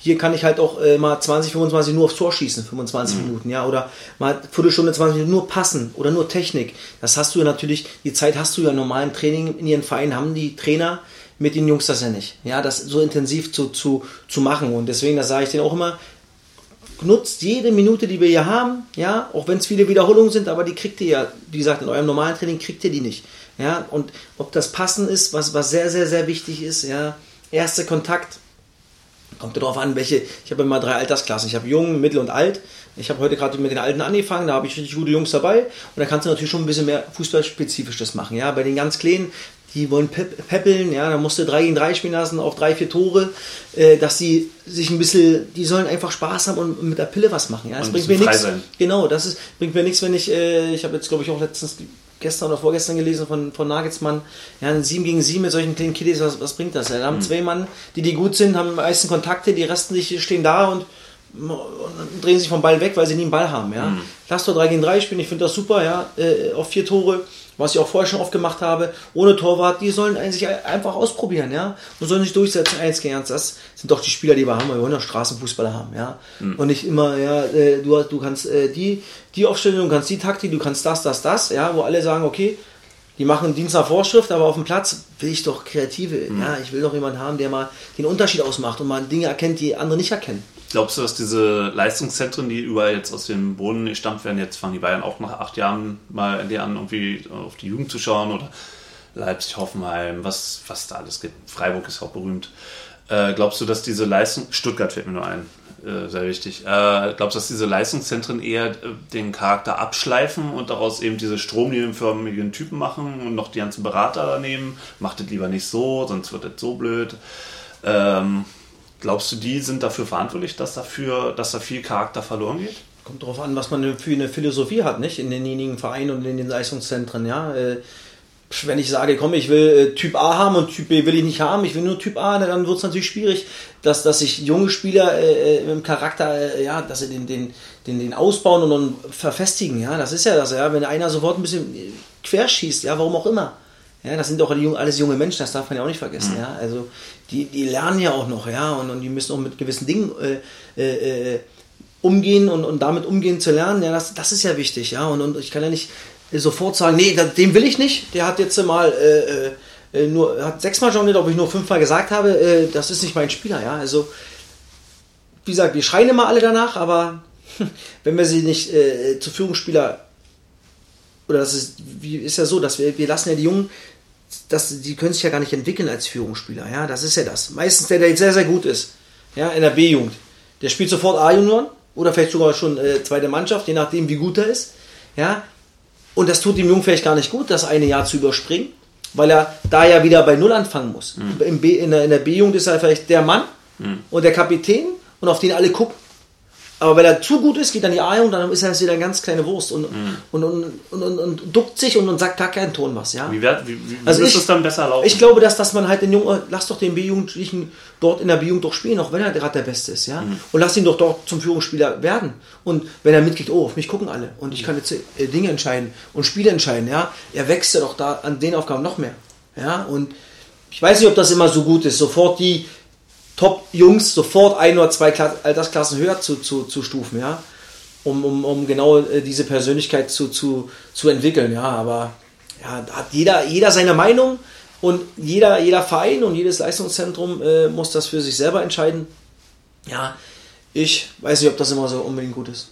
Hier kann ich halt auch äh, mal 20, 25 nur aufs Tor schießen, 25 mhm. Minuten, ja, oder mal Viertelstunde, 20 Minuten nur passen oder nur Technik. Das hast du ja natürlich, die Zeit hast du ja im normalen Training in ihren Vereinen, haben die Trainer mit den Jungs das ja nicht. Ja, das so intensiv zu, zu, zu machen. Und deswegen, das sage ich denen auch immer, nutzt jede Minute, die wir hier haben, ja, auch wenn es viele Wiederholungen sind, aber die kriegt ihr ja, wie gesagt, in eurem normalen Training kriegt ihr die nicht. Ja, und ob das Passen ist, was, was sehr, sehr, sehr wichtig ist, ja, erster Kontakt, kommt darauf an, welche, ich habe immer drei Altersklassen, ich habe jung, mittel und alt. Ich habe heute gerade mit den Alten angefangen, da habe ich richtig gute Jungs dabei und da kannst du natürlich schon ein bisschen mehr Fußballspezifisches machen. Ja, bei den ganz Kleinen, die wollen peppeln, ja, da musst du 3 gegen 3 spielen lassen, auf drei, vier Tore, äh, dass die sich ein bisschen, die sollen einfach Spaß haben und mit der Pille was machen, ja, das bringt mir nichts. Genau, das ist, bringt mir nichts, wenn ich, äh, ich habe jetzt glaube ich auch letztens gestern oder vorgestern gelesen von, von Nagelsmann, ja, ein 7 gegen 7 mit solchen kleinen Kiddies, was, was bringt das? Ja, da haben hm. zwei Mann, die die gut sind, haben meisten Kontakte, die Resten stehen da und und drehen sich vom Ball weg, weil sie nie einen Ball haben. Ja? Mhm. Lass doch 3 gegen 3 spielen, ich finde das super, ja, äh, auf vier Tore was ich auch vorher schon oft gemacht habe, ohne Torwart, die sollen sich einfach ausprobieren, ja, und sollen sich durchsetzen, eins gegen eins. Das sind doch die Spieler, die wir haben, weil wir wollen doch Straßenfußballer haben, ja. Mhm. Und nicht immer, ja, äh, du, du kannst äh, die, die Aufstellung, du kannst die Taktik, du kannst das, das, das, ja, wo alle sagen, okay, die machen Dienst nach Vorschrift, aber auf dem Platz will ich doch Kreative, mhm. ja, ich will doch jemanden haben, der mal den Unterschied ausmacht und mal Dinge erkennt, die andere nicht erkennen. Glaubst du, dass diese Leistungszentren, die überall jetzt aus dem Boden gestammt werden, jetzt fangen die Bayern auch nach acht Jahren mal an, irgendwie auf die Jugend zu schauen oder Leipzig, Hoffenheim, was, was da alles gibt. Freiburg ist auch berühmt. Äh, glaubst du, dass diese Leistung, Stuttgart fällt mir nur ein, äh, sehr wichtig, äh, glaubst du, dass diese Leistungszentren eher äh, den Charakter abschleifen und daraus eben diese stromlinienförmigen Typen machen und noch die ganzen Berater daneben? Macht das lieber nicht so, sonst wird das so blöd. Ähm, Glaubst du, die sind dafür verantwortlich, dass, dafür, dass da viel Charakter verloren geht? Kommt darauf an, was man für eine Philosophie hat, nicht? In denjenigen Vereinen und in den Leistungszentren, ja. Äh, wenn ich sage, komm, ich will äh, Typ A haben und Typ B will ich nicht haben, ich will nur Typ A, dann wird es natürlich schwierig, dass, dass sich junge Spieler äh, im Charakter, äh, ja, dass sie den, den, den, den ausbauen und dann verfestigen, ja. Das ist ja das, ja. Wenn einer sofort ein bisschen querschießt, ja, warum auch immer. Ja, das sind doch alles junge Menschen, das darf man ja auch nicht vergessen, mhm. ja. Also die, die lernen ja auch noch, ja, und, und die müssen auch mit gewissen Dingen äh, äh, äh, umgehen und, und damit umgehen zu lernen, ja, das, das ist ja wichtig, ja. Und, und ich kann ja nicht sofort sagen, nee, dem will ich nicht, der hat jetzt mal äh, äh, nur, hat sechsmal jongliert, ob ich nur fünfmal gesagt habe, äh, das ist nicht mein Spieler, ja. Also, wie gesagt, wir schreien immer alle danach, aber wenn wir sie nicht äh, zu Führungsspieler oder das ist, wie ist ja so, dass wir, wir lassen ja die Jungen das, die können sich ja gar nicht entwickeln als Führungsspieler. Ja, das ist ja das. Meistens der, der jetzt sehr, sehr gut ist, ja, in der B-Jugend, der spielt sofort A-Junioren oder vielleicht sogar schon äh, zweite Mannschaft, je nachdem, wie gut er ist. Ja, und das tut dem Jungen vielleicht gar nicht gut, das eine Jahr zu überspringen, weil er da ja wieder bei Null anfangen muss. Mhm. in der, in der B-Jugend ist er vielleicht der Mann mhm. und der Kapitän und auf den alle gucken. Aber wenn er zu gut ist, geht dann die A und dann ist er wieder eine ganz kleine Wurst und, mhm. und, und, und, und, und, duckt sich und, und sagt gar keinen Ton was. Ja? Wie, wird, wie, wie also ist es dann besser laufen? Ich glaube, dass, dass man halt den Jungen, lass doch den B-Jugendlichen dort in der B-Jugend doch spielen, auch wenn er gerade der Beste ist. ja mhm. Und lass ihn doch dort zum Führungsspieler werden. Und wenn er mitkriegt, oh, auf mich gucken alle und ich kann jetzt äh, Dinge entscheiden und Spiele entscheiden, ja, er wächst ja doch da an den Aufgaben noch mehr. Ja, und ich weiß nicht, ob das immer so gut ist, sofort die Top-Jungs sofort ein oder zwei Altersklassen höher zu, zu, zu stufen, ja. Um, um, um genau äh, diese Persönlichkeit zu, zu, zu entwickeln, ja. Aber ja, hat jeder, jeder seine Meinung und jeder, jeder Verein und jedes Leistungszentrum äh, muss das für sich selber entscheiden. Ja, ich weiß nicht, ob das immer so unbedingt gut ist.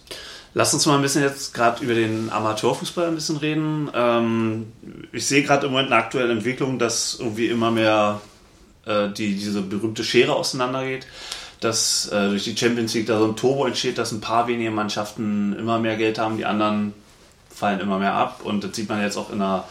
Lass uns mal ein bisschen jetzt gerade über den Amateurfußball ein bisschen reden. Ähm, ich sehe gerade im Moment eine aktuelle Entwicklung, dass irgendwie immer mehr äh, die diese berühmte Schere auseinandergeht, dass äh, durch die Champions League da so ein Turbo entsteht, dass ein paar wenige Mannschaften immer mehr Geld haben, die anderen fallen immer mehr ab und das sieht man jetzt auch in der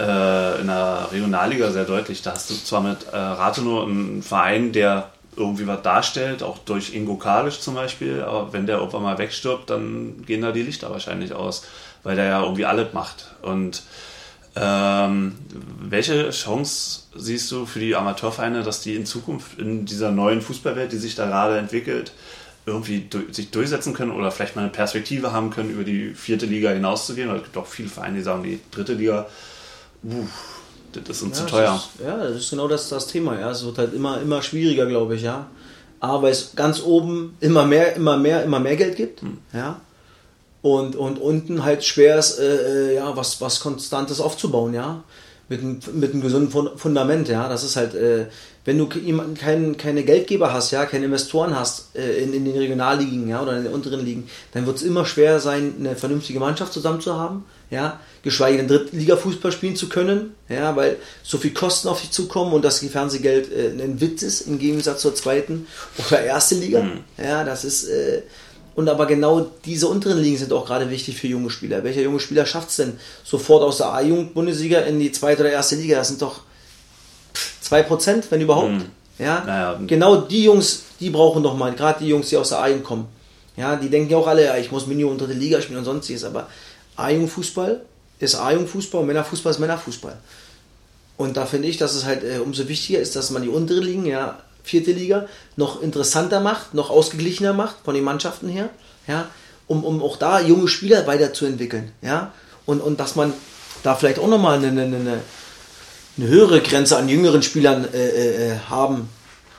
äh, in der Regionalliga sehr deutlich. Da hast du zwar mit äh, Rathenow einen Verein, der irgendwie was darstellt, auch durch Ingo Kalisch zum Beispiel, aber wenn der irgendwann mal wegstirbt, dann gehen da die Lichter wahrscheinlich aus, weil der ja irgendwie alles macht. Und ähm, welche Chance siehst du für die Amateurvereine, dass die in Zukunft in dieser neuen Fußballwelt, die sich da gerade entwickelt, irgendwie sich durchsetzen können oder vielleicht mal eine Perspektive haben können, über die vierte Liga hinauszugehen? Weil es gibt auch viele Vereine, die sagen, die dritte Liga, uff, das ist uns ja, zu teuer. Ist, ja, das ist genau das, das Thema. Ja. Es wird halt immer, immer schwieriger, glaube ich, ja. Aber weil es ganz oben immer mehr, immer mehr, immer mehr Geld gibt. Hm. Ja und, und unten halt schwer ist, äh, äh, ja, was, was Konstantes aufzubauen, ja. Mit, mit einem gesunden Fundament, ja. Das ist halt, äh, wenn du kein, keine Geldgeber hast, ja, keine Investoren hast äh, in, in den Regionalligen, ja, oder in den unteren Ligen, dann wird es immer schwer sein, eine vernünftige Mannschaft zusammen zu haben, ja, geschweige denn Drittliga-Fußball spielen zu können, ja, weil so viel Kosten auf dich zukommen und das Fernsehgeld äh, ein Witz ist im Gegensatz zur zweiten oder erste Liga, mhm. ja, das ist, äh, und aber genau diese unteren Ligen sind auch gerade wichtig für junge Spieler. Welcher junge Spieler schafft es denn sofort aus der A-Jugend-Bundesliga in die zweite oder erste Liga? Das sind doch 2%, wenn überhaupt. Mhm. Ja? Naja. Genau die Jungs, die brauchen doch mal, gerade die Jungs, die aus der A-Jugend kommen. Ja, die denken ja auch alle, ja, ich muss Mini unter der Liga spielen und sonstiges. Aber A-Jugend-Fußball ist A-Jugend-Fußball und Männerfußball ist Männerfußball. Und da finde ich, dass es halt äh, umso wichtiger ist, dass man die unteren Ligen ja vierte Liga, noch interessanter macht, noch ausgeglichener macht von den Mannschaften her, ja, um, um auch da junge Spieler weiterzuentwickeln, ja, und, und dass man da vielleicht auch nochmal eine, eine, eine, eine höhere Grenze an jüngeren Spielern äh, äh, haben.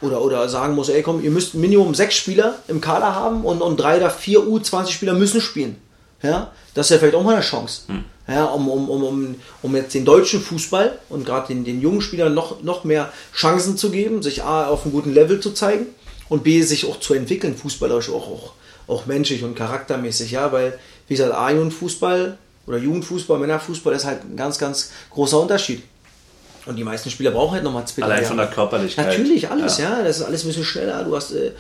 Oder, oder sagen muss, ey komm, ihr müsst Minimum sechs Spieler im Kader haben und, und drei oder vier U20-Spieler müssen spielen. Ja, das ist ja vielleicht auch mal eine Chance. Hm. Ja, um, um, um, um, um jetzt den deutschen Fußball und gerade den, den jungen Spielern noch, noch mehr Chancen zu geben, sich A auf einem guten Level zu zeigen und B sich auch zu entwickeln, fußballerisch auch, auch, auch menschlich und charaktermäßig. Ja, weil, wie gesagt, A-Jugendfußball oder Jugendfußball, Männerfußball ist halt ein ganz, ganz großer Unterschied. Und die meisten Spieler brauchen halt nochmal zwei Allein von der Körperlichkeit. Natürlich, alles, ja. ja. Das ist alles ein bisschen schneller. Du hast äh,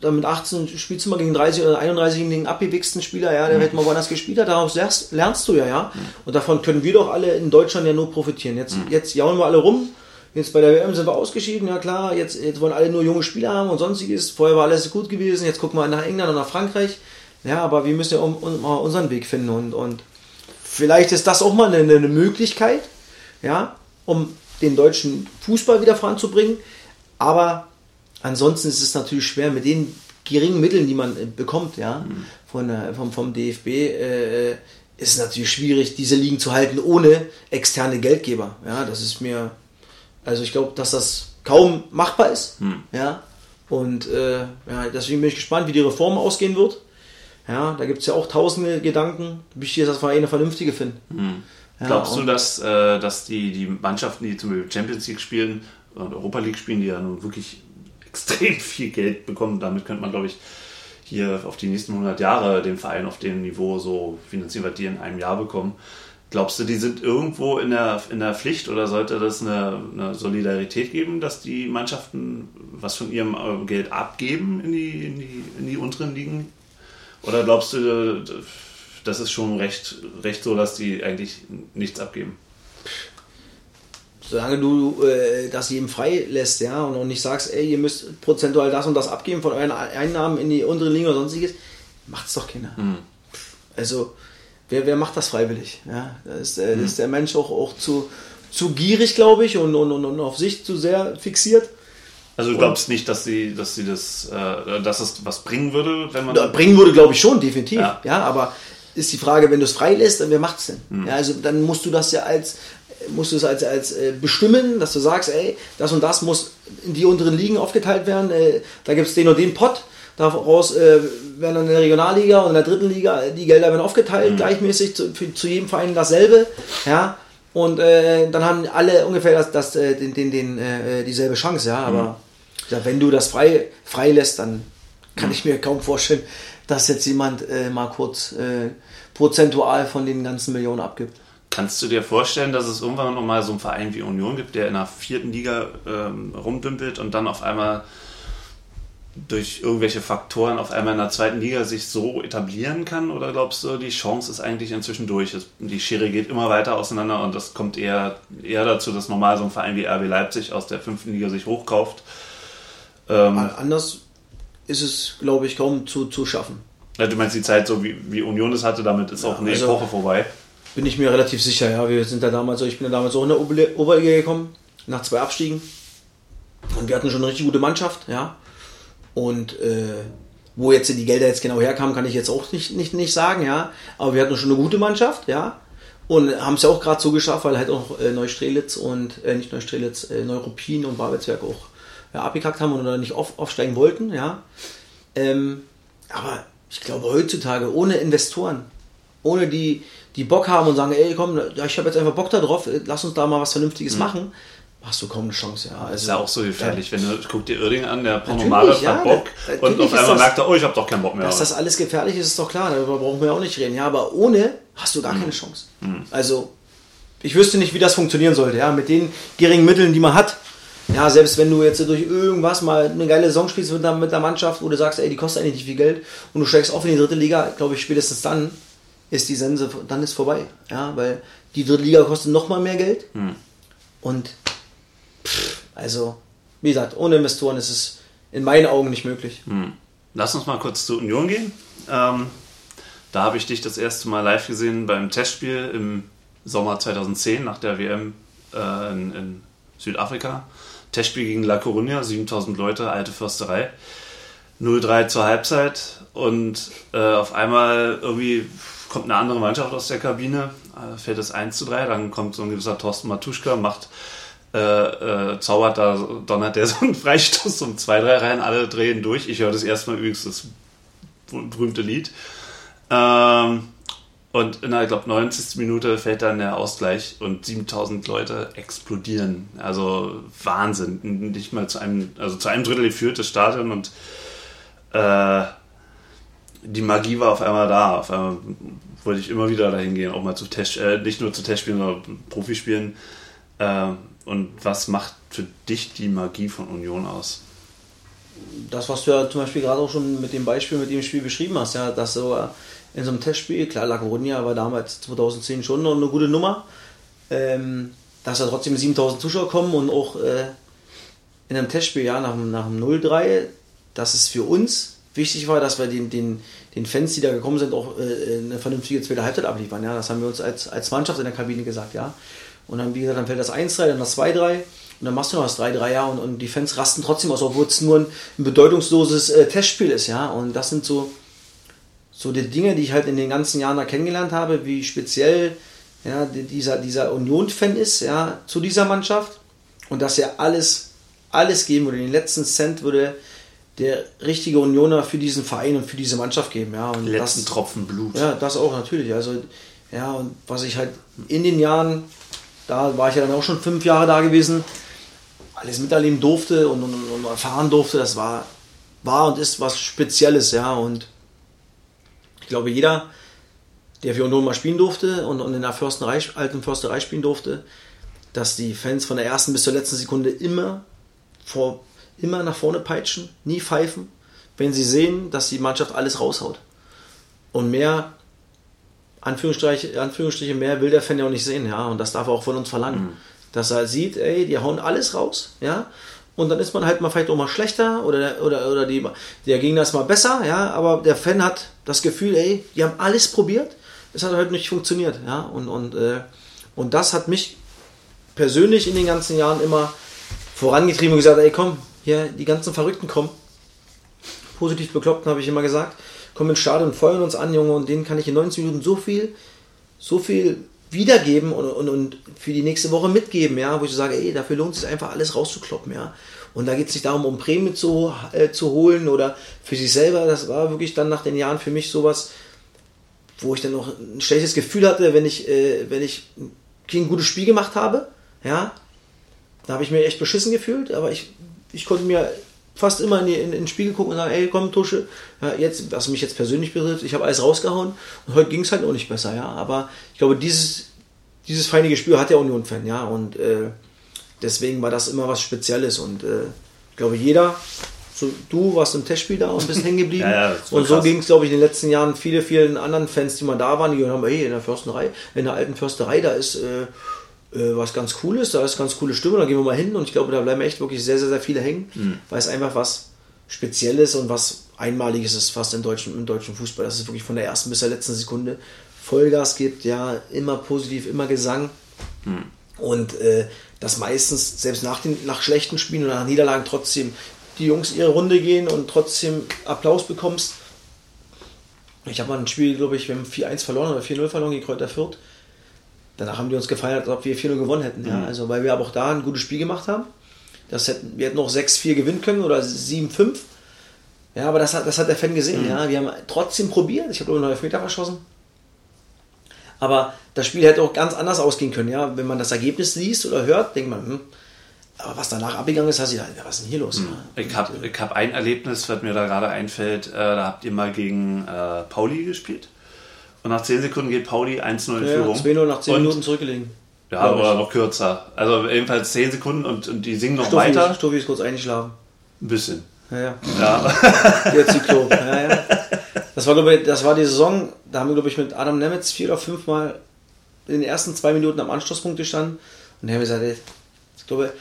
dann mit 18 spielst du mal gegen 30 oder 31 gegen den abgewichsten Spieler, ja, der mhm. halt mal woanders gespielt hat. Daraus lernst, lernst du ja, ja. Mhm. Und davon können wir doch alle in Deutschland ja nur profitieren. Jetzt, mhm. jetzt jauen wir alle rum. Jetzt bei der WM sind wir ausgeschieden, ja klar, jetzt, jetzt wollen alle nur junge Spieler haben und sonstiges. Vorher war alles gut gewesen, jetzt gucken wir nach England und nach Frankreich. Ja, aber wir müssen ja um, um, unseren Weg finden und, und vielleicht ist das auch mal eine, eine Möglichkeit, ja, um den deutschen Fußball wieder voranzubringen. Aber ansonsten ist es natürlich schwer mit den geringen Mitteln, die man äh, bekommt, ja, mhm. von, vom, vom DFB, äh, ist es natürlich schwierig, diese Ligen zu halten ohne externe Geldgeber. Ja, das ist mir, also ich glaube, dass das kaum machbar ist. Mhm. Ja, und äh, ja, deswegen bin ich gespannt, wie die Reform ausgehen wird. Ja, da gibt es ja auch tausende Gedanken. Wichtig ist, dass wir eine vernünftige finden. Mhm. Ja, Glaubst du, dass, äh, dass die, die Mannschaften, die zum Beispiel Champions League spielen und Europa League spielen, die ja nun wirklich extrem viel Geld bekommen, damit könnte man, glaube ich, hier auf die nächsten 100 Jahre den Verein auf dem Niveau so finanzieren, was die in einem Jahr bekommen. Glaubst du, die sind irgendwo in der, in der Pflicht oder sollte das eine, eine Solidarität geben, dass die Mannschaften was von ihrem äh, Geld abgeben in die, in die, in die unteren Ligen? Oder glaubst du, das ist schon recht, recht so, dass die eigentlich nichts abgeben. Solange du äh, das jedem frei lässt, ja, und auch nicht sagst, ey, ihr müsst prozentual das und das abgeben von euren Einnahmen in die untere Liga oder sonstiges, macht es doch keiner. Mhm. Also, wer, wer macht das freiwillig? Ja, da ist, äh, mhm. ist der Mensch auch, auch zu, zu gierig, glaube ich, und, und, und, und auf sich zu sehr fixiert. Also du glaubst nicht, dass sie, dass sie das, äh, dass es was bringen würde, wenn man. Bringen würde, glaube ich schon, definitiv. Ja. ja, aber ist die Frage, wenn du es freilässt, wer macht es denn? Mhm. Ja, also dann musst du das ja als musst du es als, als äh, bestimmen, dass du sagst, ey, das und das muss in die unteren Ligen aufgeteilt werden, äh, da gibt es den und den Pot, daraus äh, werden dann in der Regionalliga und in der dritten Liga äh, die Gelder werden aufgeteilt, mhm. gleichmäßig zu, für, zu jedem Verein dasselbe, ja, und äh, dann haben alle ungefähr das, das, äh, den, den, den, dieselbe Chance, ja, aber mhm. ja, wenn du das frei, frei lässt, dann kann mhm. ich mir kaum vorstellen, dass jetzt jemand äh, mal kurz äh, prozentual von den ganzen Millionen abgibt. Kannst du dir vorstellen, dass es irgendwann noch mal so einen Verein wie Union gibt, der in der vierten Liga ähm, rumdümpelt und dann auf einmal durch irgendwelche Faktoren auf einmal in der zweiten Liga sich so etablieren kann? Oder glaubst du, die Chance ist eigentlich inzwischen durch? Die Schere geht immer weiter auseinander und das kommt eher, eher dazu, dass normal so ein Verein wie RB Leipzig aus der fünften Liga sich hochkauft. Ähm, Anders ist es, glaube ich, kaum zu, zu schaffen. Ja, du meinst die Zeit, so wie, wie Union es hatte, damit ist auch eine also, Epoche vorbei? Bin ich mir relativ sicher, ja. Wir sind da damals, ich bin da damals auch in der Oberliga gekommen, nach zwei Abstiegen. Und wir hatten schon eine richtig gute Mannschaft, ja. Und äh, wo jetzt die Gelder jetzt genau herkamen, kann ich jetzt auch nicht, nicht, nicht sagen, ja. Aber wir hatten schon eine gute Mannschaft, ja. Und haben es ja auch gerade so geschafft, weil halt auch äh, Neustrelitz und, äh, nicht Neustrelitz, äh, Neuruppin und Babelsberg auch ja, abgekackt haben oder nicht auf, aufsteigen wollten, ja. Ähm, aber ich glaube heutzutage ohne Investoren, ohne die, die Bock haben und sagen, ey komm, ich habe jetzt einfach Bock darauf, lass uns da mal was Vernünftiges mhm. machen, hast du kaum eine Chance. Ja. Also, das ist ja auch so gefährlich, ja. wenn du guck dir Irding an, der Pronomare ja, hat Bock da, und auf einmal merkt er, oh, ich habe doch keinen Bock mehr. Dass das alles gefährlich ist, ist doch klar, darüber brauchen wir auch nicht reden. Ja, aber ohne hast du gar mhm. keine Chance. Mhm. Also ich wüsste nicht, wie das funktionieren sollte, ja, mit den geringen Mitteln, die man hat ja, selbst wenn du jetzt durch irgendwas mal eine geile Saison spielst mit der, mit der Mannschaft, wo du sagst, ey, die kostet eigentlich nicht viel Geld und du steigst auf in die dritte Liga, glaube ich, spätestens dann ist die Sense, dann ist vorbei. Ja, weil die dritte Liga kostet nochmal mehr Geld. Hm. Und pff, also, wie gesagt, ohne Investoren ist es in meinen Augen nicht möglich. Hm. Lass uns mal kurz zur Union gehen. Ähm, da habe ich dich das erste Mal live gesehen beim Testspiel im Sommer 2010 nach der WM äh, in, in Südafrika. Testspiel gegen La Coruña, 7000 Leute, alte Försterei. 0-3 zur Halbzeit und äh, auf einmal irgendwie kommt eine andere Mannschaft aus der Kabine äh, fällt es 1 zu 3, dann kommt so ein gewisser Thorsten Matuschka, macht äh, äh, zaubert da, donnert der so einen Freistoß um 2-3 rein, alle drehen durch. Ich höre das erstmal übrigens das berühmte Lied. Ähm, und in ich glaube, 90. Minute fällt dann der Ausgleich und 7000 Leute explodieren. Also Wahnsinn. Nicht mal zu einem, also zu einem Drittel geführtes Stadion und äh, die Magie war auf einmal da. Auf einmal wollte ich immer wieder dahin gehen, auch mal zu Test, äh, nicht nur zu Testspielen, sondern Profispielen. Äh, und was macht für dich die Magie von Union aus? Das, was du ja zum Beispiel gerade auch schon mit dem Beispiel, mit dem Spiel beschrieben hast, ja, dass so in so einem Testspiel, klar, La Coruña war damals 2010 schon noch eine gute Nummer, ähm, dass da trotzdem 7000 Zuschauer kommen und auch äh, in einem Testspiel, ja, nach, nach dem 0-3, dass es für uns wichtig war, dass wir den, den, den Fans, die da gekommen sind, auch äh, eine vernünftige zweite Halbzeit abliefern. Ja, das haben wir uns als, als Mannschaft in der Kabine gesagt, ja. Und dann, wie gesagt, dann fällt das 1-3, dann das 2-3 und dann machst du noch das 3-3, ja, und, und die Fans rasten trotzdem aus, obwohl es nur ein, ein bedeutungsloses äh, Testspiel ist, ja. Und das sind so, so die Dinge, die ich halt in den ganzen Jahren da kennengelernt habe, wie speziell ja, dieser, dieser Union-Fan ist, ja, zu dieser Mannschaft und dass er alles, alles geben würde, den letzten Cent würde der richtige Unioner für diesen Verein und für diese Mannschaft geben, ja. Und letzten das, Tropfen Blut. Ja, das auch natürlich, also, ja, und was ich halt in den Jahren da war ich ja dann auch schon fünf Jahre da gewesen, alles miterleben durfte und, und, und erfahren durfte. Das war, war und ist was Spezielles, ja. Und ich glaube, jeder, der für Union mal spielen durfte und, und in der Försterei, alten Försterei spielen durfte, dass die Fans von der ersten bis zur letzten Sekunde immer, vor, immer nach vorne peitschen, nie pfeifen, wenn sie sehen, dass die Mannschaft alles raushaut. Und mehr Anführungsstriche, Anführungsstriche mehr will der Fan ja auch nicht sehen, ja, und das darf er auch von uns verlangen. Mhm. Dass er sieht, ey, die hauen alles raus, ja, und dann ist man halt mal vielleicht auch mal schlechter oder, oder, oder die, der Gegner ist mal besser, ja, aber der Fan hat das Gefühl, ey, die haben alles probiert, es hat halt nicht funktioniert, ja, und, und, äh, und das hat mich persönlich in den ganzen Jahren immer vorangetrieben und gesagt, ey, komm, hier, die ganzen Verrückten kommen. Positiv bekloppt, habe ich immer gesagt kommen ins Stadion und feuern uns an, Junge, und denen kann ich in 90 Minuten so viel, so viel wiedergeben und, und, und für die nächste Woche mitgeben, ja, wo ich so sage, ey, dafür lohnt es sich einfach alles rauszukloppen, ja. Und da geht es nicht darum, um Prämie zu, äh, zu holen oder für sich selber. Das war wirklich dann nach den Jahren für mich sowas, wo ich dann noch ein schlechtes Gefühl hatte, wenn ich, äh, wenn ich kein gutes Spiel gemacht habe, ja. Da habe ich mir echt beschissen gefühlt, aber ich, ich konnte mir fast immer in, in, in, den Spiegel gucken und sagen, ey, komm, Tusche, ja, jetzt, was mich jetzt persönlich betrifft, ich habe alles rausgehauen und heute ging es halt auch nicht besser, ja. Aber ich glaube, dieses, dieses feine Gespür hat der Union-Fan, ja. Und äh, deswegen war das immer was Spezielles und äh, ich glaube, jeder, so, du warst im Testspiel da und bist hängen geblieben. ja, ja, und so ging es, glaube ich, in den letzten Jahren viele, vielen anderen Fans, die mal da waren, die haben, hey, in der Försterei, in der alten Försterei, da ist äh, was ganz cool ist, da ist ganz coole Stimme, da gehen wir mal hin und ich glaube, da bleiben echt wirklich sehr, sehr, sehr viele hängen, mhm. weil es einfach was Spezielles und was Einmaliges ist fast im deutschen, im deutschen Fußball, dass es wirklich von der ersten bis zur letzten Sekunde Vollgas gibt, ja, immer positiv, immer Gesang mhm. und äh, das meistens, selbst nach, den, nach schlechten Spielen oder nach Niederlagen trotzdem die Jungs ihre Runde gehen und trotzdem Applaus bekommst. Ich habe mal ein Spiel, glaube ich, wir haben 4-1 verloren oder 4-0 verloren gegen Kräuter Fürth danach haben die uns gefeiert, als ob wir 4-0 gewonnen hätten. Ja? Mhm. Also, weil wir aber auch da ein gutes Spiel gemacht haben. Das hätten, wir hätten noch 6-4 gewinnen können oder 7-5. Ja, aber das hat, das hat der Fan gesehen. Mhm. Ja? Wir haben trotzdem probiert. Ich habe nur einen Meter verschossen. Aber das Spiel hätte auch ganz anders ausgehen können. Ja? Wenn man das Ergebnis liest oder hört, denkt man, hm, aber was danach abgegangen ist, hast du gedacht, was ist denn hier los? Mhm. Ich habe hab ein Erlebnis, was mir da gerade einfällt. Äh, da habt ihr mal gegen äh, Pauli gespielt. Und nach 10 Sekunden geht Pauli 1-0 in Führung. 2-0 nach 10 und, Minuten zurückgelegen. Ja, aber noch kürzer. Also ebenfalls 10 Sekunden und, und die singen noch Stuffi, weiter. Stuffi ist kurz eingeschlafen. Ein bisschen. Ja, ja. ja. Jetzt die Klo. Ja, ja. Das war, glaube ich, das war die Saison, da haben wir, glaube ich, mit Adam Nemetz vier oder fünf Mal in den ersten zwei Minuten am Anschlusspunkt gestanden. Und dann haben wir gesagt, ey, ich glaube,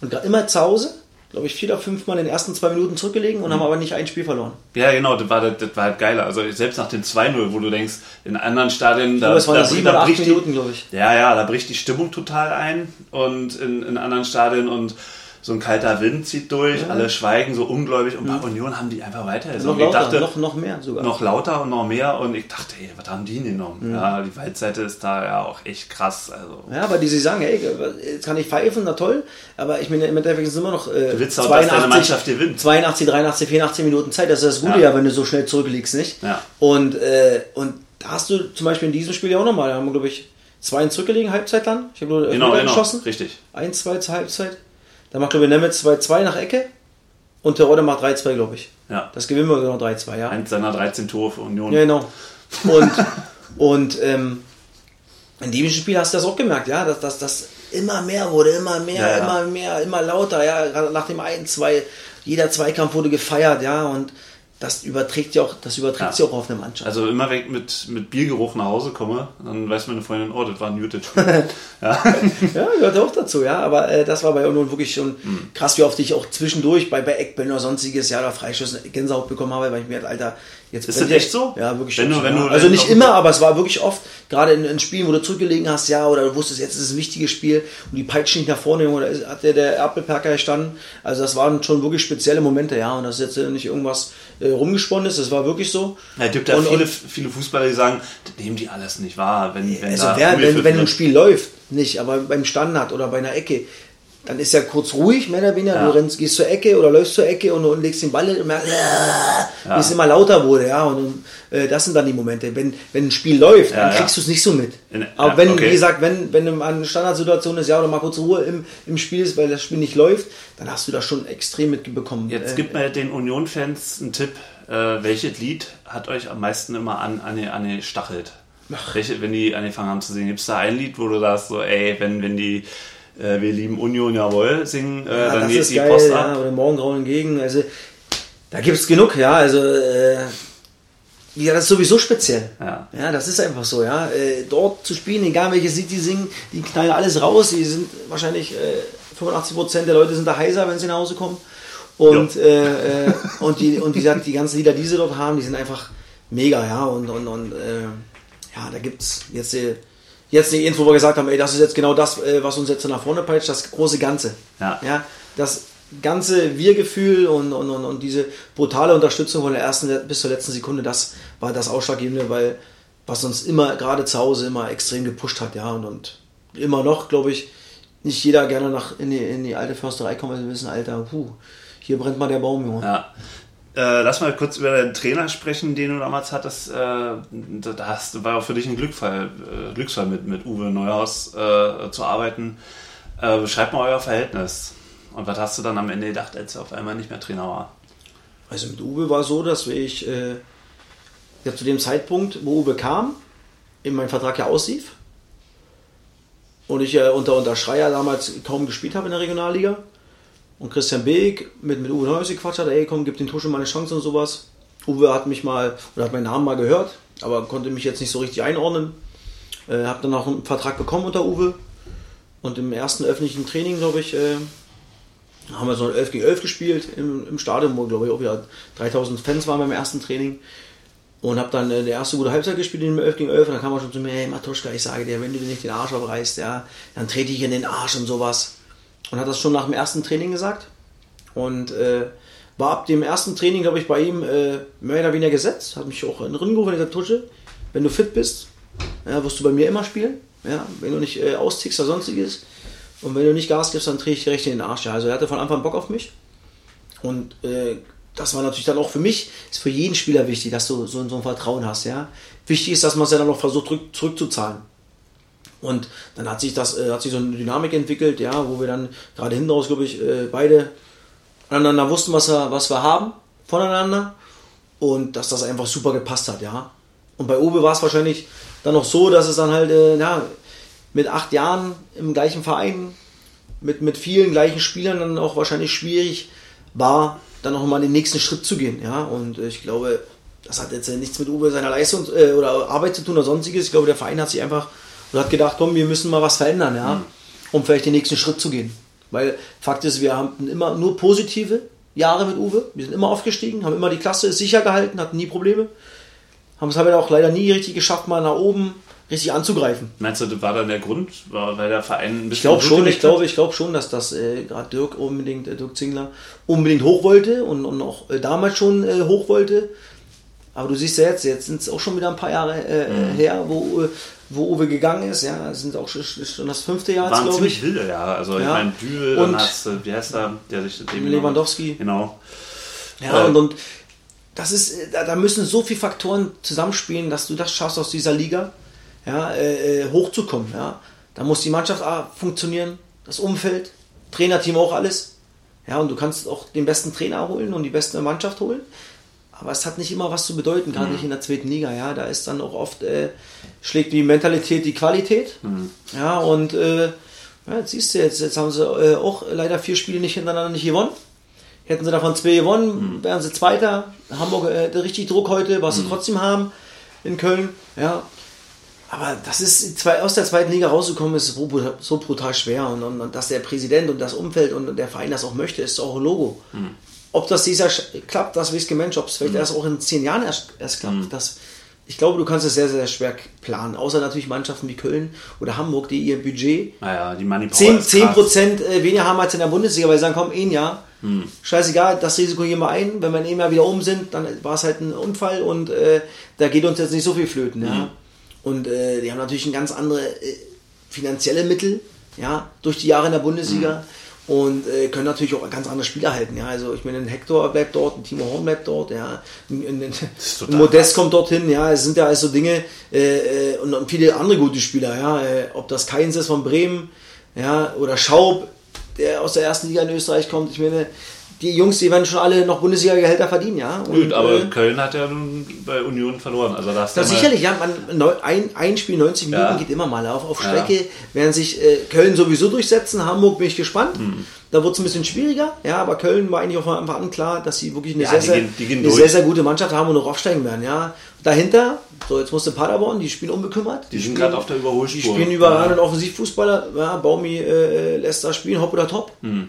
und gerade immer zu Hause, glaube ich, vier oder fünf Mal in den ersten zwei Minuten zurückgelegen und mhm. haben aber nicht ein Spiel verloren. Ja, genau, das war, das war halt geiler. Also selbst nach dem 2-0, wo du denkst, in anderen Stadien, da, glaube, da, sieben da, da bricht Minuten, glaube ich. Ja, ja, da bricht die Stimmung total ein und in, in anderen Stadien und so ein kalter Wind zieht durch, alle schweigen so ungläubig und bei Union haben die einfach weiter. Noch ich lauter, dachte, noch, noch mehr sogar. noch lauter und noch mehr und ich dachte, ey, was haben die denn genommen? Ja, die Waldseite ist da ja auch echt krass. Also, Ja, aber die sie sagen, ey, jetzt kann ich pfeifen, na toll, aber ich meine, im Endeffekt sind immer noch äh, Du willst auch, dass deine Mannschaft gewinnt. 82, 83, 84 Minuten Zeit. Das ist das Gute Ja. ja, wenn du so schnell zurückliegst, nicht? Ja. Und, äh, und da hast du zum Beispiel in diesem Spiel ja auch nochmal, da haben wir, glaube ich, zwei in zurückgelegen, Halbzeit dann. Ich habe nur genau, genau, geschossen. richtig. 1-2 zur Halbzeit. Dann macht, glaube ich, Nemetz 2-2 nach Ecke. Und Terodde macht 3-2, glaube ich. Ja. Das gewinnen wir genau 3-2, ja. Eins seiner 13 Tore für Union. Ja, genau. Und, und ähm, in dem Spiel hast du das auch gemerkt, ja, dass das immer mehr wurde, immer mehr, Ja, ja. immer mehr, immer lauter, ja, gerade nach dem einen, zwei, jeder Zweikampf wurde gefeiert, ja, und das überträgt ja auch, das überträgt Ja. sich auch auf eine Mannschaft. Also immer weg mit, mit Biergeruch nach Hause komme, dann weiß meine Freundin, oh, das war ein Muted-Spiel. ja. Ja, gehört auch dazu, ja. Aber äh, das war bei Union wirklich schon Hm. krass, wie oft ich auch zwischendurch bei, bei Eckbälle oder sonstiges, ja, oder Freischüssen Gänsehaut bekommen habe, weil ich mir halt, Alter, jetzt Ist das dir- echt so? Ja, wirklich. Wenn du- wenn ja. du- also nicht immer, aber es war wirklich oft, gerade in, in Spielen, wo du zurückgelegen hast, ja, oder du wusstest, jetzt ist es ein wichtiges Spiel und die peitschen nicht nach vorne, oder hat der, der Erpelperker gestanden. Also das waren schon wirklich spezielle Momente, ja. Und das ist jetzt nicht irgendwas äh, rumgesponnen ist, das war wirklich so. Ja, es gibt ja Und- viele, viele Fußballer, die sagen, das nehmen die alles nicht wahr. Wenn, wenn Also wer, wenn, wenn ein. Spiel läuft, nicht, aber beim Standard oder bei einer Ecke, dann ist ja kurz ruhig, mehr oder weniger. Ja. Du rennst, gehst zur Ecke oder läufst zur Ecke und, und legst den Ball und merkst, äh, wie es immer lauter wurde. Ja, und, und äh, das sind dann die Momente. Wenn, wenn ein Spiel läuft, Ja, dann kriegst ja. du es nicht so mit. In- Aber ja, wenn, okay. wie gesagt, wenn, wenn eine Standardsituation ist, ja, oder mal kurz Ruhe im, im Spiel ist, weil das Spiel nicht läuft, dann hast du das schon extrem mitbekommen. Jetzt Äh, gibt mir den Union-Fans einen Tipp. Äh, welches Lied hat euch am meisten immer an, an, an stachelt? Welche, wenn die angefangen haben zu singen, gibt es da ein Lied, wo du sagst, so, ey, wenn, wenn die äh, Wir lieben Union, jawohl, singen, äh, Ja, dann das geht ist die geil, Post ja, ab. oder Morgengrauen entgegen. Also, da gibt es genug, ja. Also, äh, ja, das ist sowieso speziell. Ja. ja das ist einfach so, ja. Äh, dort zu spielen, egal welches Lied die singen, die knallen alles raus. Die sind wahrscheinlich äh, 85% der Leute sind da heiser, wenn sie nach Hause kommen. Und, äh, äh, und, die, und wie gesagt, die ganzen Lieder, die sie dort haben, die sind einfach mega, ja. Und, und, und äh, ja, da gibt es jetzt die, jetzt die Info, wo wir gesagt haben, ey, das ist jetzt genau das, äh, was uns jetzt so nach vorne peitscht, das große Ganze. Ja. ja das ganze Wir-Gefühl und, und, und, und diese brutale Unterstützung von der ersten bis zur letzten Sekunde, das war das Ausschlaggebende, weil was uns immer, gerade zu Hause, immer extrem gepusht hat, ja, und, und immer noch, glaube ich, nicht jeder gerne nach in die, in die alte Försterei kommt, weil sie wissen, Alter, puh, hier brennt mal der Baum, Junge. Ja. Äh, lass mal kurz über den Trainer sprechen, den du damals hattest. Äh, da hast, war auch für dich ein Glückfall, äh, Glücksfall mit, mit Uwe Neuhaus äh, zu arbeiten. Äh, beschreib mal euer Verhältnis. Und was hast du dann am Ende gedacht, als er auf einmal nicht mehr Trainer war? Also mit Uwe war so, dass ich äh, ja, zu dem Zeitpunkt, wo Uwe kam, in mein Vertrag ja auslief und ich äh, unter, unter Schreier damals kaum gespielt habe in der Regionalliga und Christian Beek mit, mit Uwe Neuhaus gequatscht hat, ey komm, gib den Tusche mal eine Chance und sowas. Uwe hat mich mal, oder hat meinen Namen mal gehört, aber konnte mich jetzt nicht so richtig einordnen. Äh, habe dann auch einen Vertrag bekommen unter Uwe und im ersten öffentlichen Training, glaube ich, äh, haben wir so ein 11 gegen 11 gespielt im, im Stadion, wo glaube ich auch wieder 3000 Fans waren beim ersten Training. Und habe dann äh, der erste gute Halbzeit gespielt in dem 11 gegen 11 und dann kam er schon zu mir, hey Matuschka, ich sage dir, wenn du dir nicht den Arsch abreißt, ja, dann trete ich in den Arsch und sowas. Und hat das schon nach dem ersten Training gesagt. Und äh, war ab dem ersten Training, glaube ich, bei ihm äh, mehr oder weniger gesetzt. Hat mich auch in den Ring gerufen, der Tusche, wenn du fit bist, ja, wirst du bei mir immer spielen. Ja, wenn du nicht äh, austickst oder sonstiges. Und wenn du nicht Gas gibst, dann drehe ich dir recht in den Arsch. Ja. Also er hatte von Anfang an Bock auf mich. Und äh, das war natürlich dann auch für mich, ist für jeden Spieler wichtig, dass du so, so ein Vertrauen hast. Ja. Wichtig ist, dass man es ja dann noch versucht zurück, zurückzuzahlen. Und dann hat sich das, äh, hat sich so eine Dynamik entwickelt, ja, wo wir dann gerade hinten raus, glaube ich, äh, beide aneinander wussten, was wir, was wir haben voneinander und dass das einfach super gepasst hat, ja. Und bei Uwe war es wahrscheinlich dann noch so, dass es dann halt, äh, ja, mit acht Jahren im gleichen Verein, mit, mit vielen gleichen Spielern dann auch wahrscheinlich schwierig war, dann auch mal den nächsten Schritt zu gehen, ja. Und äh, ich glaube, das hat jetzt nichts mit Uwe seiner Leistung äh, oder Arbeit zu tun oder sonstiges. Ich glaube, der Verein hat sich einfach oder hat gedacht, komm, wir müssen mal was verändern, ja, um vielleicht den nächsten Schritt zu gehen. Weil Fakt ist, wir haben immer nur positive Jahre mit Uwe. Wir sind immer aufgestiegen, haben immer die Klasse sicher gehalten, hatten nie Probleme. Haben es aber auch leider nie richtig geschafft, mal nach oben richtig anzugreifen. Meinst du, das war dann der Grund, weil der Verein ein bisschen. Ich glaube schon, ich glaube, ich glaube schon, dass das äh, gerade Dirk unbedingt, äh, Dirk Zingler unbedingt hoch wollte und, und auch äh, damals schon äh, hoch wollte. Aber du siehst ja jetzt, jetzt sind es auch schon wieder ein paar Jahre Mhm. her, wo, äh, wo Uwe gegangen ist. Ja, sind auch schon, das fünfte Jahr, Waren glaube ziemlich ich. wilde Jahre. Also, ich Ja. meine, Dübel, Und- dann hast du, wie heißt der, der sich dem Lewandowski. Genau. Ja, Äh, und, und das ist, äh, da, da müssen so viele Faktoren zusammenspielen, dass du das schaffst, aus dieser Liga ja, äh, äh, hochzukommen. Ja. Da muss die Mannschaft A, funktionieren, das Umfeld, Trainerteam auch alles. Ja, und du kannst auch den besten Trainer holen und die beste Mannschaft holen. Aber es hat nicht immer was zu bedeuten, gerade nicht in der zweiten Liga. Ja, da ist dann auch oft äh, schlägt die Mentalität die Qualität. Ja, und äh, ja, jetzt siehst du jetzt, jetzt haben sie äh, auch leider vier Spiele nicht hintereinander nicht gewonnen. Hätten sie davon zwei gewonnen, wären sie Zweiter. Hamburg äh, richtig Druck heute, was sie trotzdem haben in Köln. Ja. Aber das ist zwei, aus der zweiten Liga rauszukommen, ist so, so brutal schwer. Und, und, und dass der Präsident und das Umfeld und der Verein das auch möchte, ist auch ein Logo. Ob das dieser Sch- klappt, das weiß kein Mensch. Ob es vielleicht erst auch in zehn Jahren erst, erst klappt. Das, ich glaube, du kannst es sehr, sehr schwer planen. Außer natürlich Mannschaften wie Köln oder Hamburg, die ihr Budget Naja, die Money Power 10, ist 10 krass. Prozent äh, weniger haben als in der Bundesliga, weil sie sagen, komm, ein Jahr, scheißegal, das Risiko gehen wir ein. Wenn wir in einem Jahr wieder um sind, dann war es halt ein Unfall und äh, da geht uns jetzt nicht so viel flöten. Ja? Und äh, die haben natürlich ein ganz andere äh, finanzielle Mittel, ja, durch die Jahre in der Bundesliga. Und äh, können natürlich auch ganz andere Spieler halten. Ja? Also ich meine, ein Hector bleibt dort, ein Timo Horn bleibt dort, ja. ein, ein, ein, Modest kommt dorthin, ja. Es sind ja also Dinge äh, äh, und, und viele andere gute Spieler, ja. Äh, ob das Keins ist von Bremen, ja, oder Schaub, der aus der ersten Liga in Österreich kommt. Ich meine, die Jungs, die werden schon alle noch Bundesliga-Gehälter verdienen, ja. Und, Gut, aber äh, Köln hat ja nun bei Union verloren. Also das mal- sicherlich, ja, man, ein, ein Spiel 90 Minuten Ja. geht immer mal auf. Auf Ja. Strecke werden sich äh, Köln sowieso durchsetzen. Hamburg bin ich gespannt. Hm. Da wird es ein bisschen schwieriger. Ja, aber Köln war eigentlich auch von Anfang an klar, dass sie wirklich eine, Ja, sehr, die sehr, gehen- die gehen eine sehr, sehr gute Mannschaft haben und noch aufsteigen werden. Ja. Dahinter, so jetzt musste Paderborn, die spielen unbekümmert. Die sind spielen- gerade auf der Die Überholspur. spielen überall und Offensivfußballer. Ja, Baumi äh, lässt da spielen, hopp oder top. Hm.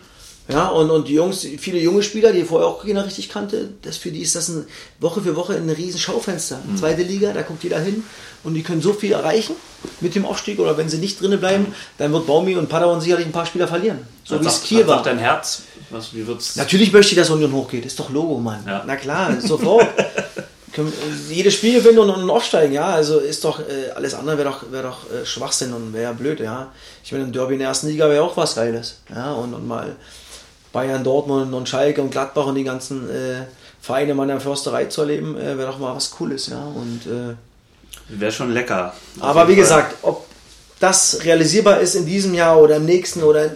Ja, und, und die Jungs, viele junge Spieler, die vorher auch keiner richtig kannte, das, für die ist das ein, Woche für Woche ein riesen Schaufenster. Hm. Zweite Liga, da guckt jeder hin und die können so viel erreichen mit dem Aufstieg oder wenn sie nicht drinnen bleiben, dann wird Baumi und Paderborn sicherlich ein paar Spieler verlieren. So Was wie es Kiel was war. dein Herz? Was, wie wird's? Natürlich möchte ich, dass Union hochgeht. Ist doch Logo, Mann. Ja. Na klar, sofort. Können, äh, jedes Spiel gewinnen und, und aufsteigen, ja. Also ist doch, äh, alles andere wäre doch, wär doch äh, Schwachsinn und wäre ja blöd, ja. Ich meine, ein Derby in der ersten Liga wäre auch was Geiles. Ja, und, und mal Bayern, Dortmund und Schalke und Gladbach und die ganzen äh, Vereine mal in der Försterei zu erleben, äh, wäre doch mal was Cooles, ja. Und, äh, Wäre schon lecker. Aber wie Fall. gesagt, ob das realisierbar ist in diesem Jahr oder im nächsten oder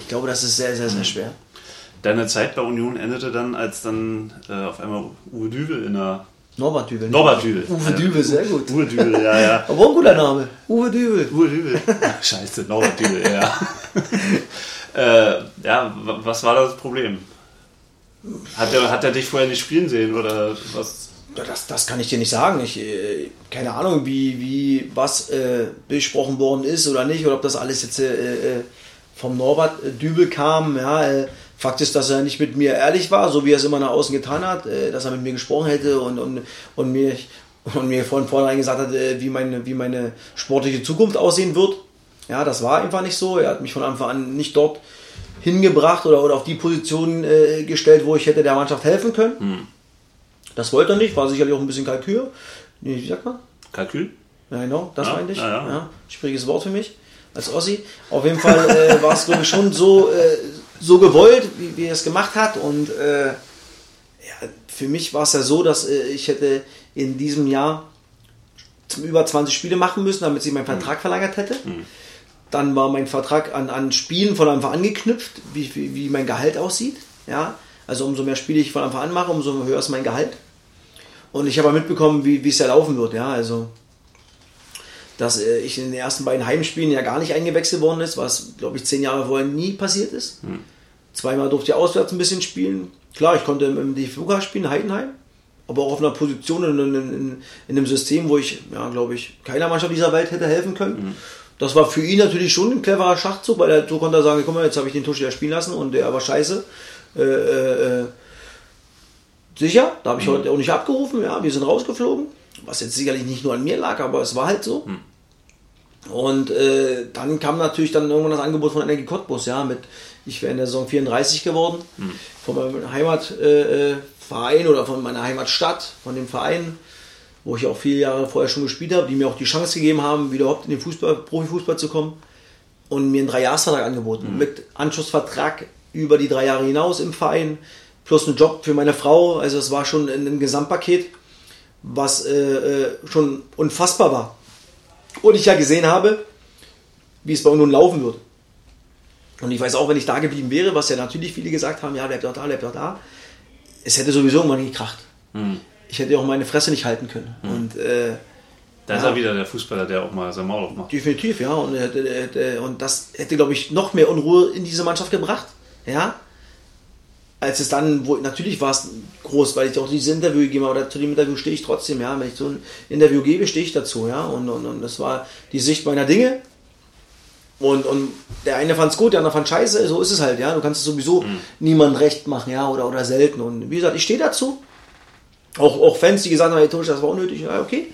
ich glaube, das ist sehr, sehr, sehr schwer. Deine Zeit bei Union endete dann, als dann äh, auf einmal Uwe Dübel in der. Norbert Dübel. Norbert Dübel. Uwe Ja. Dübel, sehr gut. Uwe Dübel, ja, ja. Aber auch ein guter Name. Uwe Dübel. Uwe Dübel. Scheiße, Norbert Dübel, ja. äh, ja, wa- was war das Problem? Hat er, hat dich vorher nicht spielen sehen oder was? Das, das kann ich dir nicht sagen. Ich, äh, keine Ahnung, wie, wie was äh, besprochen worden ist oder nicht, oder ob das alles jetzt äh, äh, vom Norbert äh, Dübel kam. Ja, Fakt ist, dass er nicht mit mir ehrlich war, so wie er es immer nach außen getan hat, dass er mit mir gesprochen hätte und, und, und mir und mir von vornherein gesagt hat, wie meine, wie meine sportliche Zukunft aussehen wird. Ja, das war einfach nicht so. Er hat mich von Anfang an nicht dort hingebracht oder, oder auf die Position äh, gestellt, wo ich hätte der Mannschaft helfen können. Das wollte er nicht, war sicherlich auch ein bisschen Kalkül. Nee, wie sagt man? Kalkül? Ja, genau, das Ja, meinte ich. ja, Ja, ja. schwieriges Wort für mich als Ossi. Auf jeden Fall äh, war es, glaube ich, schon so, äh, so gewollt, wie, wie er es gemacht hat. Und äh, ja, für mich war es ja so, dass äh, ich hätte in diesem Jahr über 20 Spiele machen müssen, damit sie meinen Vertrag verlängert hätte. Dann war mein Vertrag an, an Spielen von Anfang an geknüpft, wie, wie, wie mein Gehalt aussieht. Ja? Also umso mehr Spiele ich von Anfang an mache, umso höher ist mein Gehalt. Und ich habe mitbekommen, wie, wie es ja laufen wird. Ja? Also, dass äh, ich in den ersten beiden Heimspielen ja gar nicht eingewechselt worden ist, was, glaube ich, zehn Jahre vorher nie passiert ist. Zweimal durfte ich auswärts ein bisschen spielen. Klar, ich konnte im, im DFB spielen, Heidenheim. Aber auch auf einer Position in, in, in, in einem System, wo ich, ja, glaube ich, keiner Mannschaft dieser Welt hätte helfen können. Das war für ihn natürlich schon ein cleverer Schachzug, weil er so konnte er sagen, guck mal, jetzt habe ich den Tusch ja spielen lassen und der war scheiße. Äh, äh, äh, sicher, da habe ich heute auch nicht abgerufen, ja, wir sind rausgeflogen. Was jetzt sicherlich nicht nur an mir lag, aber es war halt so. Und äh, dann kam natürlich dann irgendwann das Angebot von Energie Cottbus, ja, mit, ich wäre in der Saison 34 geworden, mhm. von meinem Heimatverein äh, oder von meiner Heimatstadt, von dem Verein, wo ich auch viele Jahre vorher schon gespielt habe, die mir auch die Chance gegeben haben, wieder überhaupt in den Fußball, Profifußball zu kommen und mir einen Dreijahresvertrag angeboten, mhm. mit Anschlussvertrag über die drei Jahre hinaus im Verein, plus einen Job für meine Frau, also es war schon ein, Gesamtpaket, was äh, äh schon unfassbar war und ich ja gesehen habe, wie es bei uns nun laufen wird. Und ich weiß auch, wenn ich da geblieben wäre, was ja natürlich viele gesagt haben, ja, bleib doch da, bleib doch da, es hätte sowieso irgendwann gekracht. Hm. Ich hätte auch meine Fresse nicht halten können. Hm. Und äh, da ja, ist er wieder der Fußballer, der auch mal sein Maul aufmacht. Definitiv, ja. Und, und das hätte, glaube ich, noch mehr Unruhe in diese Mannschaft gebracht. Ja als es dann, wo, natürlich war es groß, weil ich auch dieses Interview gegeben habe, aber zu dem Interview stehe ich trotzdem, ja. Wenn ich so ein Interview gebe, stehe ich dazu, ja. Und, und, und das war die Sicht meiner Dinge. Und, und der eine fand es gut, der andere fand scheiße, so ist es halt, ja. Du kannst es sowieso mhm. niemandem recht machen, ja, oder, oder selten. Und wie gesagt, ich stehe dazu. Auch, auch Fans, die gesagt haben, hey Tosch, das war unnötig, ja, okay.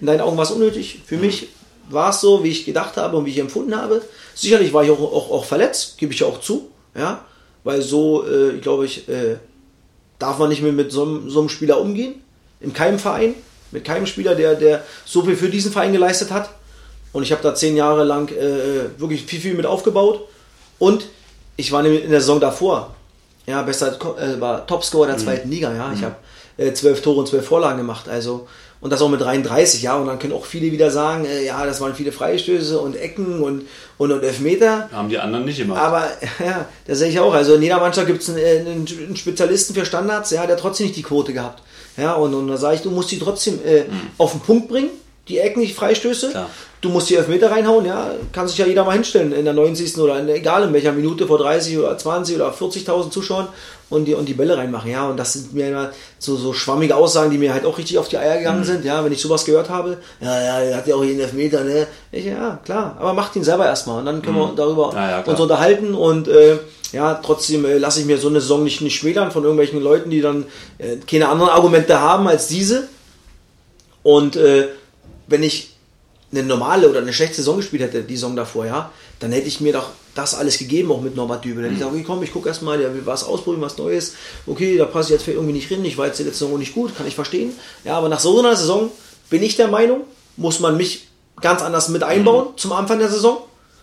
In deinen Augen war es unnötig. Für mich war es so, wie ich gedacht habe und wie ich empfunden habe. Sicherlich war ich auch, auch, auch verletzt, gebe ich ja auch zu, ja weil so, äh, glaube ich, äh, darf man nicht mehr mit so, so, einem Spieler umgehen. In keinem Verein, mit keinem Spieler, der, der so viel für diesen Verein geleistet hat. Und ich habe da zehn Jahre lang äh, wirklich viel, viel mit aufgebaut. Und ich war in der Saison davor, ja, besser, äh, war Topscorer der mhm. zweiten Liga, ja. Ich mhm. habe zwölf Tore und zwölf Vorlagen gemacht. Also und das auch mit 33, ja. Und dann können auch viele wieder sagen, äh, ja, das waren viele Freistöße und Ecken und, und, und Elfmeter. Haben die anderen nicht immer. Aber ja, das sehe ich auch. Also in jeder Mannschaft gibt es einen, äh, einen, Spezialisten für Standards, ja, der trotzdem nicht die Quote gehabt. Ja, und, und da sage ich, du musst die trotzdem äh, mhm. auf den Punkt bringen, die Ecken, nicht Freistöße. Klar. Du musst die Elfmeter reinhauen, ja, kann sich ja jeder mal hinstellen in der 90. oder in, egal in welcher Minute vor 30 oder 20 oder 40.000 Zuschauern und die, und die Bälle reinmachen. Ja, und das sind mir immer so, so schwammige Aussagen, die mir halt auch richtig auf die Eier gegangen mhm. sind. Ja, wenn ich sowas gehört habe, ja, ja, er hat ja auch jeden Elfmeter, ne? Ich, ja, klar, aber macht ihn selber erstmal und dann können mhm. wir darüber ja, uns unterhalten und äh, ja, trotzdem äh, lasse ich mir so eine Saison nicht, nicht schmälern von irgendwelchen Leuten, die dann äh, keine anderen Argumente haben als diese. Und äh, wenn ich eine normale oder eine schlechte Saison gespielt hätte, die Saison davor, ja, dann hätte ich mir doch das alles gegeben, auch mit Norbert Dübel. Dann hätte ich gesagt, okay, komm, ich gucke erstmal, will was ausprobieren, was Neues. Okay, da passe ich jetzt irgendwie nicht rein, ich war jetzt die letzte Saison nicht gut, kann ich verstehen. Ja, aber nach so einer Saison bin ich der Meinung, muss man mich ganz anders mit einbauen mhm. zum Anfang der Saison.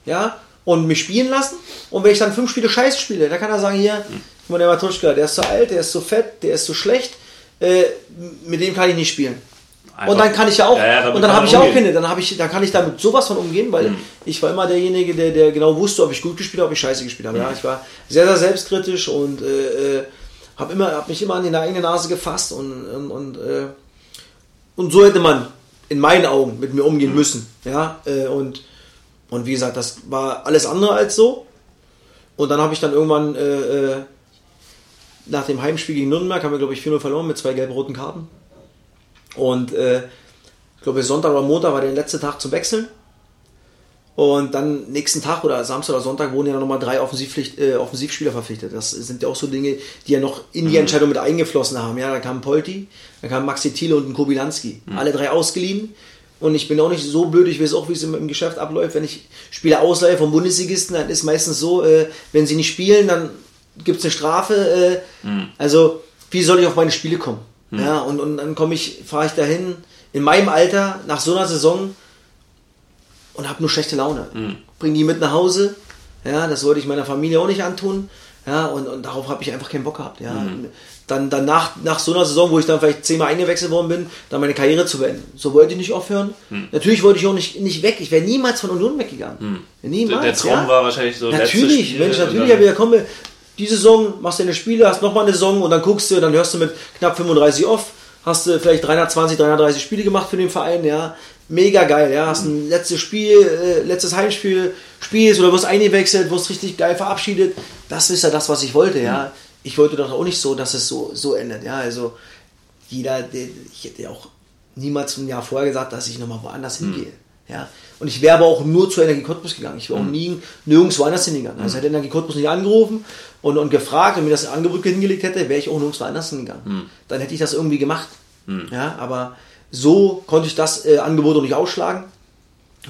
Ja, und mich spielen lassen. Und wenn ich dann fünf Spiele scheiße spiele, dann kann er sagen, hier, mhm. der Matuschka, der ist zu alt, der ist zu fett, der ist zu schlecht, äh, mit dem kann ich nicht spielen. Einfach, und dann kann ich ja auch, ja, ja, und dann habe ich auch keine, dann habe ich, dann kann ich damit sowas von umgehen, weil mhm. ich war immer derjenige, der, der genau wusste, ob ich gut gespielt habe, ob ich scheiße gespielt habe. Mhm. Ja, ich war sehr, sehr selbstkritisch und äh, äh habe immer, habe mich immer an die eigene Nase gefasst und, und, und, äh, und so hätte man in meinen Augen mit mir umgehen mhm. müssen. Ja, äh, und, und wie gesagt, das war alles andere als so. Und dann habe ich dann irgendwann äh, äh, nach dem Heimspiel gegen Nürnberg haben wir, glaube ich, 4-0 verloren mit zwei gelb-roten Karten. Und äh, ich glaube, Sonntag oder Montag war der letzte Tag zum Wechseln. Und dann nächsten Tag oder Samstag oder Sonntag wurden ja nochmal drei Offensivpflicht, äh, Offensivspieler verpflichtet. Das sind ja auch so Dinge, die ja noch in die mhm. Entscheidung mit eingeflossen haben. Ja, da kam Polti, da kam Maxi Thiele und ein Kobilanski. Mhm. Alle drei ausgeliehen. Und ich bin auch nicht so blöd, ich weiß auch, wie es im, im Geschäft abläuft. Wenn ich Spieler ausleihe vom Bundesligisten, dann ist meistens so, äh, wenn sie nicht spielen, dann gibt es eine Strafe. Äh, mhm. Also, wie soll ich auf meine Spiele kommen? Hm. Ja, und, und dann komme ich, fahre ich dahin in meinem Alter nach so einer Saison und habe nur schlechte Laune. Hm. Bring die mit nach Hause. Ja, das wollte ich meiner Familie auch nicht antun. Ja, und, und darauf habe ich einfach keinen Bock gehabt. Ja. Mhm. Dann, dann nach, nach so einer Saison, wo ich dann vielleicht zehnmal eingewechselt worden bin, dann meine Karriere zu beenden. So wollte ich nicht aufhören. Mhm. Natürlich wollte ich auch nicht, nicht weg. Ich wäre niemals von Union weggegangen. Mhm. Niemals. Der, Traum ja. war wahrscheinlich so. Natürlich, Mensch, natürlich, ja, wieder komme die Saison, machst du eine Spiele, hast nochmal eine Saison und dann guckst du, dann hörst du mit knapp 35 off, hast du vielleicht 320, 330 Spiele gemacht für den Verein, ja. Mega geil, ja. Hast ein letztes Spiel, äh, letztes Heimspiel, spielst oder wirst eingewechselt, wirst richtig geil verabschiedet. Das ist ja das, was ich wollte, ja. Ich wollte doch auch nicht so, dass es so, so endet, ja. Also, jeder, der, ich hätte ja auch niemals ein Jahr vorher gesagt, dass ich nochmal woanders hm. hingehe, ja. Und ich wäre aber auch nur zu Energie Cottbus gegangen. Ich wäre auch hm. nie nirgendwo anders hingegangen. Also hätte Energie Cottbus nicht angerufen und, und gefragt und mir das Angebot hingelegt hätte, wäre ich auch nirgendwo anders hingegangen. Hm. Dann hätte ich das irgendwie gemacht. Hm. Ja, aber so konnte ich das äh, Angebot auch nicht ausschlagen.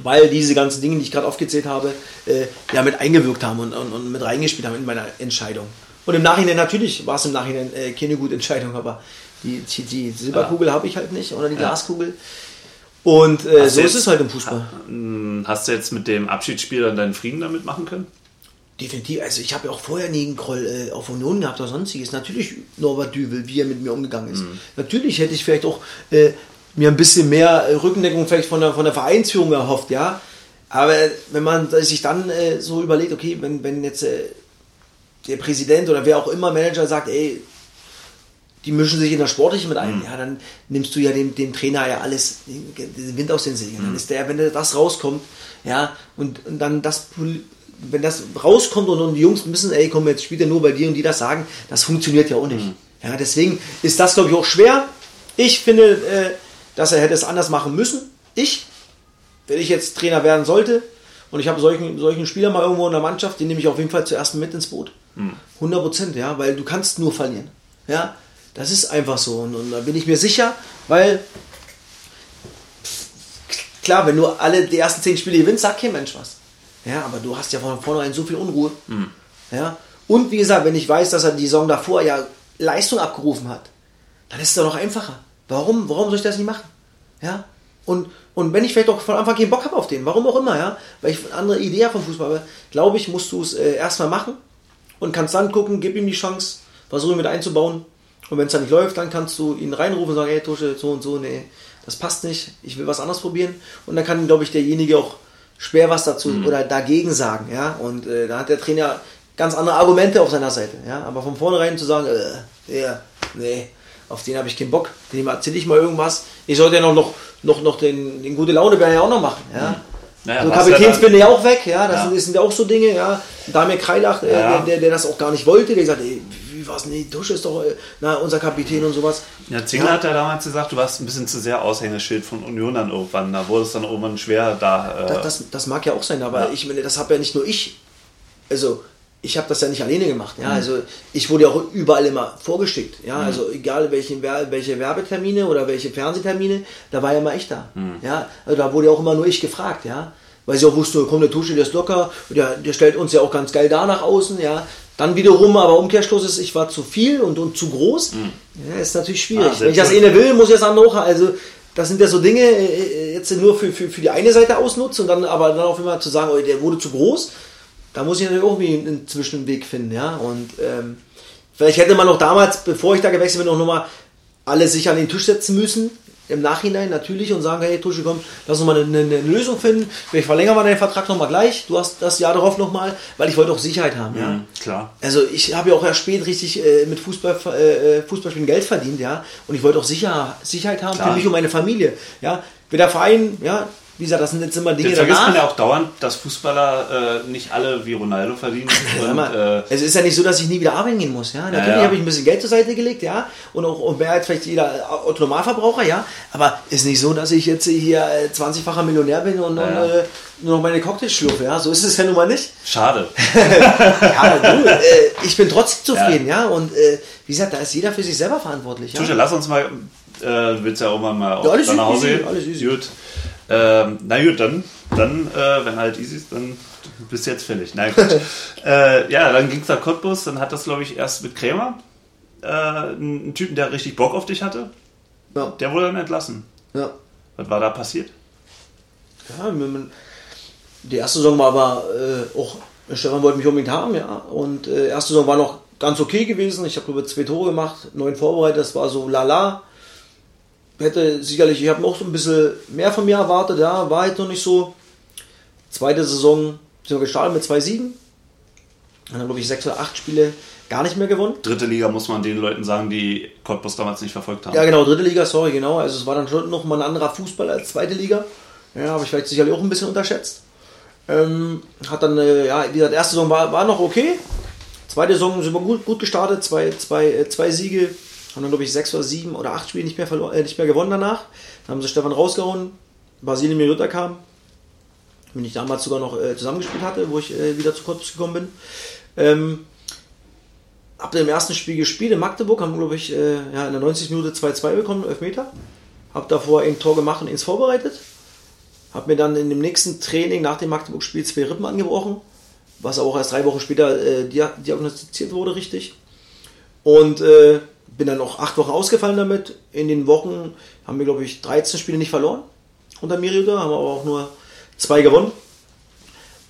weil diese ganzen Dinge, die ich gerade aufgezählt habe, äh, ja mit eingewirkt haben und, und, und, mit reingespielt haben in meiner Entscheidung. Und im Nachhinein natürlich war es im Nachhinein äh, keine gute Entscheidung, aber die, die, die Silberkugel ja. habe ich halt nicht oder die ja. Glaskugel. Und äh, so ist es halt im Fußball. Hm, hast du jetzt mit dem Abschiedsspiel dann deinen Frieden damit machen können? Definitiv. Also ich habe ja auch vorher nie einen Groll äh, auf Union gehabt oder sonstiges. Natürlich Norbert Düvel, wie er mit mir umgegangen ist. Mhm. Natürlich hätte ich vielleicht auch äh, mir ein bisschen mehr äh, Rückendeckung vielleicht von der, von der Vereinsführung erhofft, ja. Aber wenn man sich dann äh, so überlegt, okay, wenn, wenn jetzt äh, der Präsident oder wer auch immer Manager sagt, ey, die mischen sich in das Sportliche mit ein, mhm. ja, dann nimmst du ja dem, dem Trainer ja alles, den Wind aus den Segeln. Mhm. Dann ist der, wenn das rauskommt, ja, und, und dann das, wenn das rauskommt und, und die Jungs müssen, ey, komm, jetzt spielt er nur bei dir und die das sagen, das funktioniert ja auch nicht. Mhm. Ja, deswegen ist das, glaube ich, auch schwer. Ich finde, äh, dass er hätte es anders machen müssen. Ich, wenn ich jetzt Trainer werden sollte und ich habe solchen, solchen Spieler mal irgendwo in der Mannschaft, den nehme ich auf jeden Fall zuerst mit ins Boot. 100 mhm. Prozent, ja, weil du kannst nur verlieren. Ja, das ist einfach so. Und, und da bin ich mir sicher, weil klar, wenn du alle die ersten zehn Spiele gewinnst, sagt kein Mensch was. Ja, aber du hast ja von vornherein so viel Unruhe. Mhm. Ja, und wie gesagt, wenn ich weiß, dass er die Saison davor ja Leistung abgerufen hat, dann ist es doch noch einfacher. Warum, warum soll ich das nicht machen? Ja, und, und wenn ich vielleicht auch von Anfang keinen Bock habe auf den, warum auch immer, ja, weil ich eine andere Idee habe vom Fußball habe, glaube ich, musst du es äh, erstmal machen und kannst dann gucken, gib ihm die Chance, versuche ihn mit einzubauen. Und wenn es dann nicht läuft, dann kannst du ihn reinrufen und sagen, hey Tusche, so und so, nee, das passt nicht, ich will was anderes probieren. Und dann kann, glaube ich, derjenige auch schwer was dazu mhm. oder dagegen sagen, ja. Und äh, da hat der Trainer ganz andere Argumente auf seiner Seite, ja. Aber von vornherein zu sagen, äh, ja, nee, auf den habe ich keinen Bock, dem erzähle ich mal irgendwas. Ich sollte ja noch, noch, noch, noch den, den gute Laune ja auch noch machen, ja. Mhm. Naja, so Kapitänsbinde ja auch weg, ja, das ja. sind ja auch so Dinge, ja. Damir Kreilach, äh, ja. der, der das auch gar nicht wollte, der gesagt, ey, war's, nee, Dusche ist doch äh, na, unser Kapitän und sowas. Ja, Zingler ja. hat ja damals gesagt, du warst ein bisschen zu sehr Aushängeschild von Union dann irgendwann, da wurde es dann irgendwann schwer da. Äh das, das, das, mag ja auch sein, aber ich meine, das habe ja nicht nur ich, also ich habe das ja nicht alleine gemacht. Ja? Mhm. Also ich wurde ja auch überall immer vorgeschickt. Ja? Mhm. Also egal welche, welche Werbetermine oder welche Fernsehtermine, da war ja immer ich da. Mhm. Ja? Also da wurde ja auch immer nur ich gefragt. Ja? Weil sie auch wusste, komm, der Tusche, der ist locker, der, der stellt uns ja auch ganz geil da nach außen. Ja? Dann wiederum, aber Umkehrschluss ist, ich war zu viel und, und zu groß. Mhm. Ja, ist natürlich schwierig. Ah, Wenn ich das eh will, muss ich das andere auch. Also das sind ja so Dinge, äh, äh, jetzt nur für, für, für die eine Seite ausnutzen und dann aber dann auch immer zu sagen, oh, der wurde zu groß da muss ich natürlich irgendwie einen Zwischenweg finden, ja. Und ähm, vielleicht hätte man noch damals, bevor ich da gewechselt bin, auch nochmal alle sich an den Tisch setzen müssen. Im Nachhinein natürlich und sagen, hey Tusche, komm, lass uns mal eine, eine, Lösung finden. Vielleicht verlängern wir deinen Vertrag nochmal gleich. Du hast das Jahr darauf nochmal, weil ich wollte auch Sicherheit haben, ja. Mhm, klar. Also ich habe ja auch erst spät richtig äh, mit Fußball, äh, äh, Fußballspielen Geld verdient, ja. Und ich wollte auch Sicher, Sicherheit haben klar. für mich und meine Familie, ja. Wenn der Verein, ja, wie gesagt, das sind jetzt immer Dinge Jetzt vergisst man ja auch dauernd, dass Fußballer äh, nicht alle wie Ronaldo verdienen. und, äh, es ist ja nicht so, dass ich nie wieder arbeiten gehen muss. Ja? Natürlich ja, ja. habe ich ein bisschen Geld zur Seite gelegt, ja, und auch und mehr als vielleicht jeder Autonomalverbraucher, ja, aber ist nicht so, dass ich jetzt hier 20-facher äh, Millionär bin und, ja, und äh, nur noch meine Cocktails schlürfe, ja, so ist es ja nun mal nicht. Schade. ja, du, äh, ich bin trotzdem zufrieden, ja, und äh, wie gesagt, da ist jeder für sich selber verantwortlich. Ja? Tusche, lass uns mal, du willst ja auch mal, mal ja, nach Hause gehen. Alles easy. Gut. Ähm, na gut, dann, dann äh, wenn halt easy ist, dann bist du jetzt fällig. Nein, äh, ja, dann ging es nach Cottbus, dann hat das, glaube ich, erst mit Krämer, äh, einen Typen, der richtig Bock auf dich hatte. Ja. Der wurde dann entlassen. Ja. Was war da passiert? Ja, die erste Saison war aber äh, auch, Stefan wollte mich unbedingt haben, ja. Und äh, erste Saison war noch ganz okay gewesen. Ich habe über zwei Tore gemacht, neun vorbereitet, das war so lala hätte sicherlich, ich habe noch so ein bisschen mehr von mir erwartet, ja, war halt noch nicht so. Zweite Saison sind wir gestartet mit zwei Siegen. Dann, glaube ich, sechs oder acht Spiele gar nicht mehr gewonnen. Dritte Liga muss man den Leuten sagen, die Cottbus damals nicht verfolgt haben. Ja, genau, dritte Liga, sorry, genau. Also es war dann schon noch mal ein anderer Fußball als zweite Liga. Ja, habe ich vielleicht sicherlich auch ein bisschen unterschätzt. Ähm, hat dann, äh, ja, wie gesagt, erste Saison war, war noch okay. Zweite Saison sind wir gut, gut gestartet, zwei, zwei, äh, zwei Siege, haben dann, glaube ich, sechs oder sieben oder acht Spiele nicht mehr, äh, nicht mehr gewonnen danach. Dann haben sie Stefan rausgehauen, Basilien Mirutta kam, mit ich damals sogar noch äh, zusammengespielt hatte, wo ich äh, wieder zu Cottbus gekommen bin. Ähm, hab dann im ersten Spiel gespielt in Magdeburg, haben, glaube ich, äh, ja, in der 90 Minute 2-2 bekommen, 11 Meter. Hab davor ein Tor gemacht und eins vorbereitet. Habe mir dann in dem nächsten Training nach dem Magdeburg-Spiel zwei Rippen angebrochen, was auch erst drei Wochen später äh, dia diagnostiziert wurde, richtig. Und äh, bin dann noch acht Wochen ausgefallen damit. In den Wochen haben wir, glaube ich, 13 Spiele nicht verloren unter Miriuda, haben aber auch nur zwei gewonnen.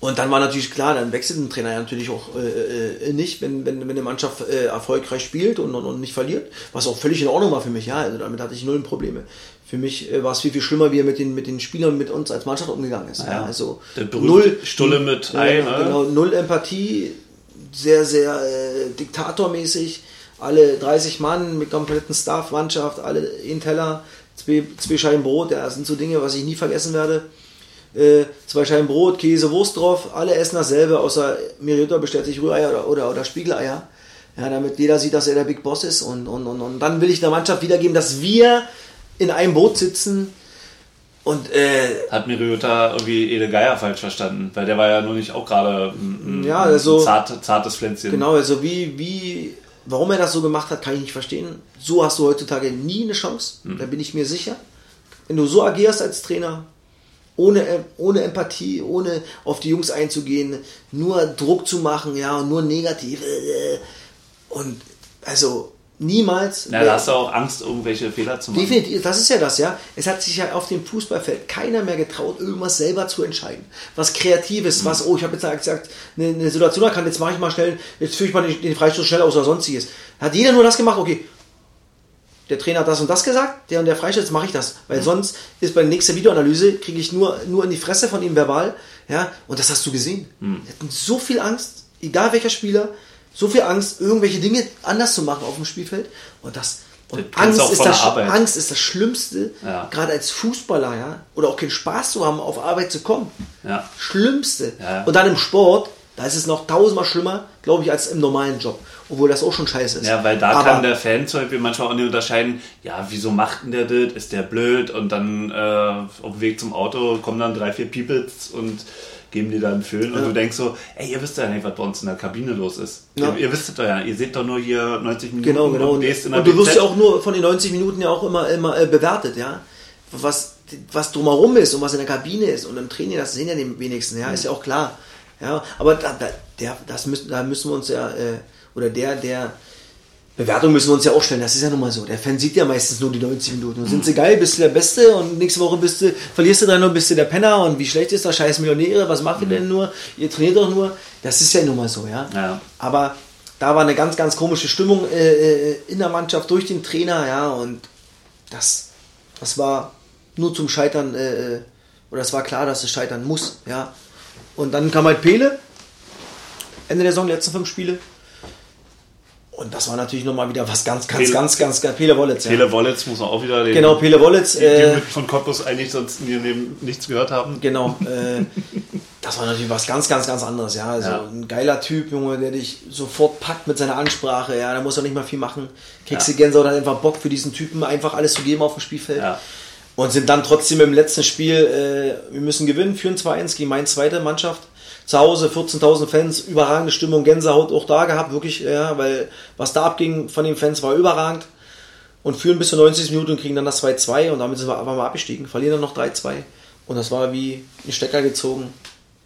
Und dann war natürlich klar, dann wechselt ein Trainer ja natürlich auch äh, äh, nicht, wenn, wenn, wenn eine Mannschaft äh, erfolgreich spielt und, und, und, nicht verliert. Was auch völlig in Ordnung war für mich, ja. Also damit hatte ich null Probleme. Für mich äh, war es viel, viel schlimmer, wie er mit den, mit den Spielern mit uns als Mannschaft umgegangen ist. Ja, ja. Also null Stulle mit Ei, ne? genau, null Empathie, sehr, sehr äh, diktatormäßig. Alle 30 Mann mit kompletten Staff, Mannschaft, alle in Teller, zwei, zwei Scheiben Brot. Ja, das sind so Dinge, was ich nie vergessen werde äh, zwei Scheiben Brot, Käse, Wurst drauf, alle essen dasselbe, außer Miriota bestellt sich Rühreier oder, oder, oder Spiegeleier. Ja, damit jeder sieht, dass er der Big Boss ist. Und, und, und, und dann will ich der Mannschaft wiedergeben, dass wir in einem Boot sitzen. Und, äh, Hat Miriota irgendwie Ede Geier falsch verstanden, weil der war ja nur nicht auch gerade ein, ja, also, ein zart, zartes Pflänzchen. Genau, also wie, wie, warum er das so gemacht hat, kann ich nicht verstehen. So hast du heutzutage nie eine Chance, mhm. da bin ich mir sicher. Wenn du so agierst als Trainer, ohne, ohne Empathie, ohne auf die Jungs einzugehen, nur Druck zu machen, ja, und nur negativ. Äh, und also niemals. Ja, da hast du auch Angst, irgendwelche Fehler zu machen. Definitiv, das ist ja das, ja. Es hat sich ja auf dem Fußballfeld keiner mehr getraut, irgendwas selber zu entscheiden. Was Kreatives, mhm. was, oh, ich habe jetzt gesagt, eine, eine Situation erkannt, jetzt mache ich mal schnell, jetzt führe ich mal den, den Freistoß schnell aus oder sonstiges. Hat jeder nur das gemacht, okay, der Trainer hat das und das gesagt, der und der Freistoß, mache ich das. Weil mhm. sonst ist bei der nächsten Videoanalyse, kriege ich nur, nur in die Fresse von ihm verbal. Ja, und das hast du gesehen. Mhm. Die hatten so viel Angst, egal welcher Spieler, so viel Angst, irgendwelche Dinge anders zu machen auf dem Spielfeld. Und das, und Angst ist, das, Angst ist das Schlimmste, ja. gerade als Fußballer, ja, oder auch keinen Spaß zu haben, auf Arbeit zu kommen. Ja. Schlimmste. Ja. Und dann im Sport, da ist es noch tausendmal schlimmer, glaube ich, als im normalen Job. Obwohl das auch schon scheiße ist. Ja, weil da Aber kann der Fan zum Beispiel manchmal auch nicht unterscheiden, ja, wieso macht denn der das? Ist der blöd? Und dann äh, auf dem Weg zum Auto kommen dann drei, vier Peoples und geben dir dann einen Föhn. Ja. Und du denkst so, ey, ihr wisst ja nicht, was bei uns in der Kabine los ist. Ja. Ihr, ihr, wisst es doch ja, ihr seht doch nur hier 90 Minuten genau, genau. und, und, und du wirst ja auch nur von den 90 Minuten ja auch immer, immer äh, bewertet, ja. Was, was drumherum ist und was in der Kabine ist und im Training, das sehen ja die wenigsten, ja, ist ja auch klar. Ja, aber da, da, der, das müssen, da müssen wir uns ja, äh, oder der, der Bewertung müssen wir uns ja auch stellen, das ist ja nun mal so. Der Fan sieht ja meistens nur die 90 Minuten. Und sind sie geil, bist du der Beste und nächste Woche bist du, verlierst du dann nur, bist du der Penner und wie schlecht ist das, scheiß Millionäre, was macht ihr denn nur? Ihr trainiert doch nur. Das ist ja nun mal so, ja. ja. Aber da war eine ganz, ganz komische Stimmung äh, äh in der Mannschaft durch den Trainer, ja, und das, das war nur zum Scheitern, äh, äh oder es war klar, dass es scheitern muss, ja. Und dann kam halt Pele. Ende der Saison, letzten fünf Spiele. Und das war natürlich nochmal wieder was ganz, ganz, Pele, ganz, ganz, ganz, Pele Wollitz. Ja. Pele Wollitz muss man auch wieder den, Genau, Pele Wollitz. Die, die äh, von Cottbus eigentlich sonst neben nichts gehört haben. Genau. Äh, das war natürlich was ganz, ganz, ganz anderes. Ja, also ja. ein geiler Typ, Junge, der dich sofort packt mit seiner Ansprache. Ja, da muss er nicht mal viel machen. Kriegst ja. du Gänsehaut, hat einfach Bock für diesen Typen, einfach alles zu geben auf dem Spielfeld. Ja. Und sind dann trotzdem im letzten Spiel, äh, wir müssen gewinnen, führen 2-1 gegen meine zweite Mannschaft. Zu Hause 14.000 Fans, überragende Stimmung, Gänsehaut auch da gehabt, wirklich, ja, weil was da abging von den Fans war überragend. Und führen bis zu 90 Minuten und kriegen dann das 2-2 und damit sind wir einfach mal abgestiegen, verlieren dann noch 3-2. Und das war wie ein Stecker gezogen.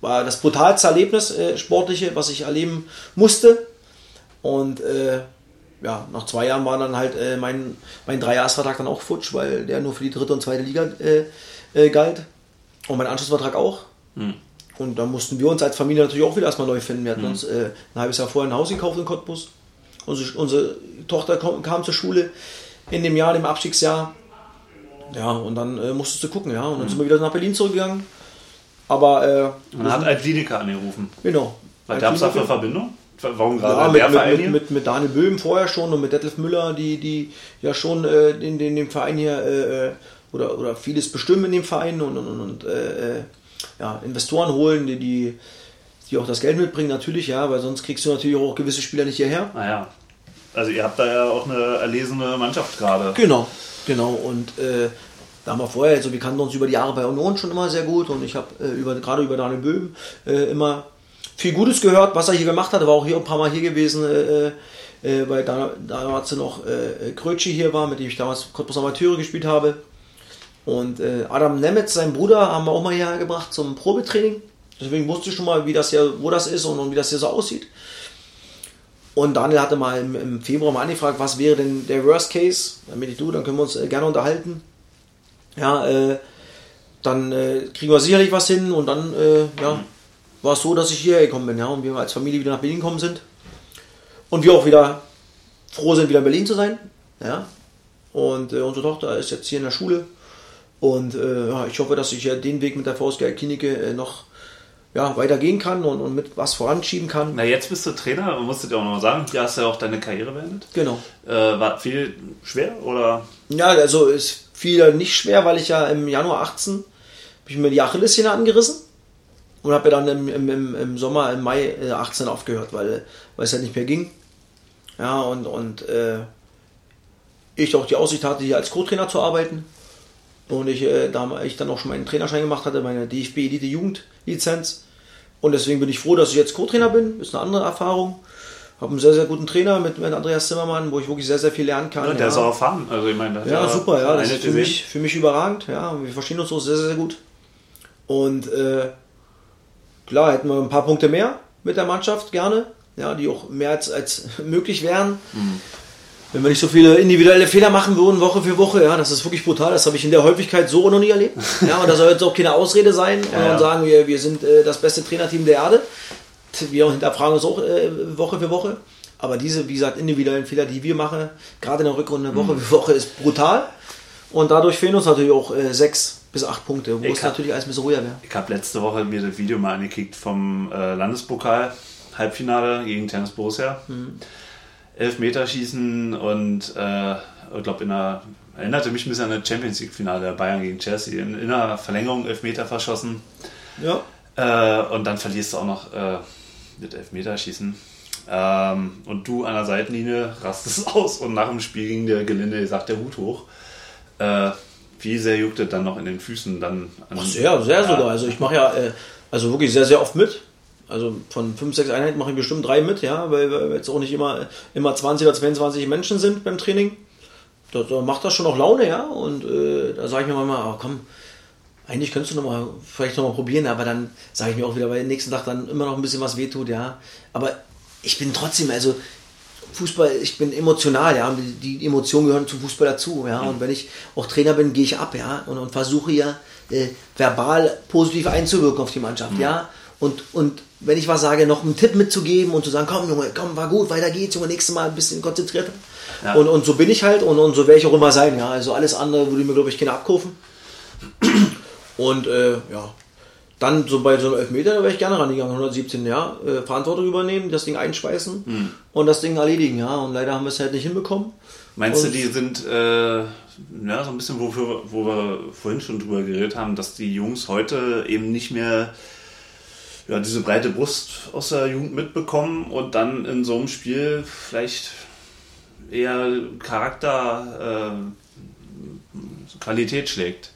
War das brutalste Erlebnis, äh, sportliche, was ich erleben musste. Und äh, ja, nach zwei Jahren war dann halt äh, mein, mein Dreijahresvertrag dann auch futsch, weil der nur für die dritte und zweite Liga äh, äh, galt. Und mein Anschlussvertrag auch. Mhm. Und da mussten wir uns als Familie natürlich auch wieder erstmal neu finden. Wir hatten mhm. uns äh, ein halbes Jahr vorher ein Haus gekauft in Cottbus. Unsere, unsere Tochter kam, kam, zur Schule in dem Jahr, dem Abstiegsjahr. Ja, und dann äh, musstest du gucken, ja. Und dann mhm. sind wir wieder nach Berlin zurückgegangen. Aber. Äh, Man hat Altlinika angerufen. Genau. Was gab es da für Verbindung? Warum gerade ja, mit, mit, mit, mit, Daniel Böhm vorher schon und mit Detlef Müller, die, die ja schon äh, in, in dem Verein hier äh, äh, oder, oder vieles bestimmen in dem Verein und, und, und äh, äh, ja, Investoren holen, die, die, die auch das Geld mitbringen, natürlich, ja, weil sonst kriegst du natürlich auch gewisse Spieler nicht hierher. Naja. Also ihr habt da ja auch eine erlesene Mannschaft gerade. Genau, genau. Und äh, da haben wir vorher, also wir kannten uns über die Jahre bei Union schon immer sehr gut und ich habe äh, über, gerade über Daniel Böhm äh, immer viel Gutes gehört, was er hier gemacht hat. Er war auch hier ein paar Mal hier gewesen, äh, äh, weil da, damals noch äh, Krötschi hier war, mit dem ich damals Cottbus Amateure gespielt habe. Und äh, Adam Nemetz, sein Bruder, haben wir auch mal hierher gebracht zum Probetraining. Deswegen wusste ich schon mal, wie das hier, wo das ist und, und wie das hier so aussieht. Und Daniel hatte mal im, im, Februar mal angefragt, was wäre denn der Worst Case? Damit ich du, dann können wir uns äh, gerne unterhalten. Ja, äh, dann äh, kriegen wir sicherlich was hin und dann äh, ja, war es so, dass ich hierher gekommen bin, ja, und wir als Familie wieder nach Berlin gekommen sind. Und wir auch wieder froh sind, wieder in Berlin zu sein. Ja. Und äh, unsere Tochter ist jetzt hier in der Schule. Und äh, ja, ich hoffe, dass ich ja den Weg mit der VSG-Klinik äh, noch ja, weitergehen kann und, und mit was voranschieben kann. Na, jetzt bist du Trainer, musst du dir auch noch sagen, hier hast du ja auch deine Karriere beendet. Genau. Äh, war viel schwer oder? Ja, also ist viel nicht schwer, weil ich ja im Januar 18 habe ich mir die Achillessehne angerissen und habe ja dann im, im, im, Sommer, im Mai 18 aufgehört, weil, weil es halt nicht mehr ging. Ja, und, und äh, ich auch die Aussicht hatte, hier als Co-Trainer zu arbeiten. Und ich, äh, da ich dann auch schon meinen Trainerschein gemacht hatte, meine DFB Elite Jugend Lizenz. Und deswegen bin ich froh, dass ich jetzt Co-Trainer bin. Ist eine andere Erfahrung. Habe einen sehr, sehr guten Trainer mit, mit Andreas Zimmermann, wo ich wirklich sehr, sehr viel lernen kann. Ja, der ja. ist auch erfahren. Also ich meine, ja, super, ja. Das ist für mich, für mich überragend. Ja, wir verstehen uns so sehr, sehr gut. Und äh, klar, hätten wir ein paar Punkte mehr mit der Mannschaft gerne. Ja, die auch mehr als, als möglich wären. Mhm wenn wir nicht so viele individuelle Fehler machen würden, Woche für Woche, ja, das ist wirklich brutal. Das habe ich in der Häufigkeit so noch nie erlebt. Ja, und das soll jetzt auch keine Ausrede sein ja, und sagen, wir, wir sind äh, das beste Trainerteam der Erde. Wir hinterfragen uns auch äh, Woche für Woche. Aber diese, wie gesagt, individuellen Fehler, die wir machen, gerade in der Rückrunde Woche mhm. für Woche, ist brutal. Und dadurch fehlen uns natürlich auch äh, sechs bis acht Punkte, wo ich es hab, natürlich alles ein bisschen ruhiger wäre. Ich habe letzte Woche mir das Video mal angekickt vom äh, Landespokal Halbfinale gegen Tennis Borussia. Mhm. Elfmeterschießen und äh, ich glaube, in einer erinnerte mich ein bisschen an das Champions League-Finale der Bayern gegen Chelsea. In, in einer Verlängerung Elfmeter verschossen. Ja. Äh, und dann verlierst du auch noch äh, mit Elfmeterschießen. Ähm, und du an der Seitenlinie rastest aus und nach dem Spiel ging der Gelinde gesagt der Hut hoch. Äh, wie sehr juckt es dann noch in den Füßen dann? An, Ach, sehr, sehr ja. sogar. Also ich mache ja äh, also wirklich sehr, sehr oft mit. Also von 5, 6 Einheiten mache ich bestimmt drei mit, ja, weil wir jetzt auch nicht immer, immer 20 oder 22 Menschen sind beim Training. Da, da macht das schon auch Laune, ja. Und äh, da sage ich mir manchmal, oh, komm, eigentlich könntest du noch mal, vielleicht noch mal probieren, aber dann sage ich mir auch wieder, weil nächsten Tag dann immer noch ein bisschen was wehtut, ja. Aber ich bin trotzdem, also Fußball, ich bin emotional, ja. Die, die Emotionen gehören zum Fußball dazu, ja. Und wenn ich auch Trainer bin, gehe ich ab, ja. Und, und versuche ja äh, verbal positiv einzuwirken auf die Mannschaft, mhm. ja. Und, und wenn ich was sage, noch einen Tipp mitzugeben und zu sagen, komm Junge, komm, war gut, weiter geht's, Junge, nächstes Mal ein bisschen konzentrierter. Ja. Und, und so bin ich halt und, und so werde ich auch immer sein, ja. Also alles andere würde mir, glaube ich, keiner abkaufen. Und äh, ja, dann so bei so einem Elfmeter, da wäre ich gerne rangegangen, 117, ja, äh, Verantwortung übernehmen, das Ding einschweißen mhm. und das Ding erledigen, ja. Und leider haben wir es halt nicht hinbekommen. Meinst und du, die sind äh, ja, so ein bisschen, wofür, wo wir vorhin schon drüber geredet haben, dass die Jungs heute eben nicht mehr ja, diese breite Brust aus der Jugend mitbekommen und dann in so einem Spiel vielleicht eher Charakter, äh, Qualität schlägt.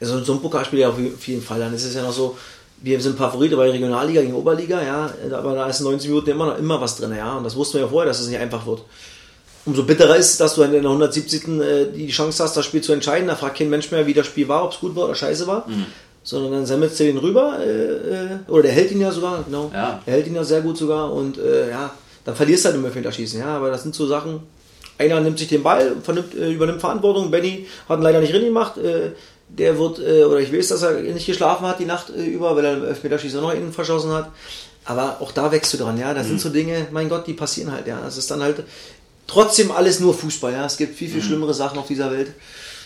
Also so ein Pokalspiel ja auf jeden Fall. Dann ist es ja noch so, wir sind Favorite bei Regionalliga gegen Oberliga, ja, aber da ist in 90 Minuten immer noch immer was drin, ja, und das wussten wir ja vorher, dass es nicht einfach wird. Umso bitterer ist, dass du in der 170. Äh, die Chance hast, das Spiel zu entscheiden. Da fragt kein Mensch mehr, wie das Spiel war, ob es gut war oder scheiße war. Mhm sondern dann sammelst du den rüber, äh, äh, oder der hält ihn ja sogar, genau. Ja. Der hält ihn ja sehr gut sogar und äh, ja, dann verlierst du halt im Elfmeterschießen, ja, aber das sind so Sachen, einer nimmt sich den Ball, äh, übernimmt Verantwortung, Benny hat ihn leider nicht drin gemacht, äh, der wird, äh, oder ich weiß, dass er nicht geschlafen hat die Nacht über, weil er im Elfmeterschießen noch innen verschossen hat, aber auch da wächst du dran, ja, das mhm. sind so Dinge, mein Gott, die passieren halt, ja, das ist dann halt trotzdem alles nur Fußball, ja, es gibt viel, viel mhm. schlimmere Sachen auf dieser Welt.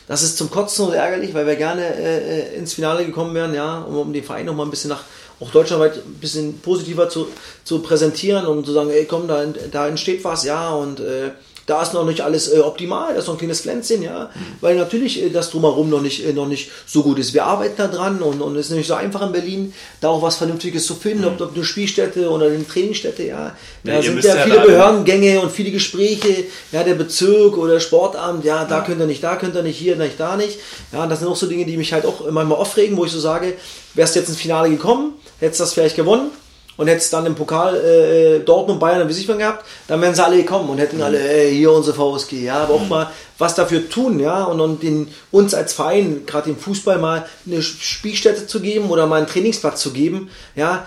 Das ist zum Kotzen und ärgerlich, weil wir gerne äh, ins Finale gekommen wären, ja, um, um den Verein noch mal ein bisschen nach, auch deutschlandweit ein bisschen positiver zu, zu präsentieren und zu sagen, ey komm, da, da entsteht was, ja, und äh, da ist noch nicht alles äh, optimal, das ist noch ein kleines Pflänzchen, ja, weil natürlich äh, das drumherum noch nicht, äh, noch nicht so gut ist. Wir arbeiten da dran und, und es ist nicht so einfach in Berlin, da auch was Vernünftiges zu finden, mhm. ob, ob eine Spielstätte oder eine Trainingsstätte, ja. Da ja, sind ja viele ja Behördengänge und viele Gespräche, ja, der Bezirk oder Sportamt, ja, da ja. könnt ihr nicht, da könnt ihr nicht, hier nicht, da nicht. Ja, das sind auch so Dinge, die mich halt auch manchmal aufregen, wo ich so sage, wärst du jetzt ins Finale gekommen, hättest das vielleicht gewonnen, und hättest dann im Pokal äh, Dortmund, Bayern und wie sich man gehabt, dann wären sie alle gekommen und hätten alle, ey, hier unsere VSG, ja, aber auch Mhm. mal was dafür tun, ja, und, und den, uns als Verein, gerade im Fußball mal eine Spielstätte zu geben oder mal einen Trainingsplatz zu geben, ja,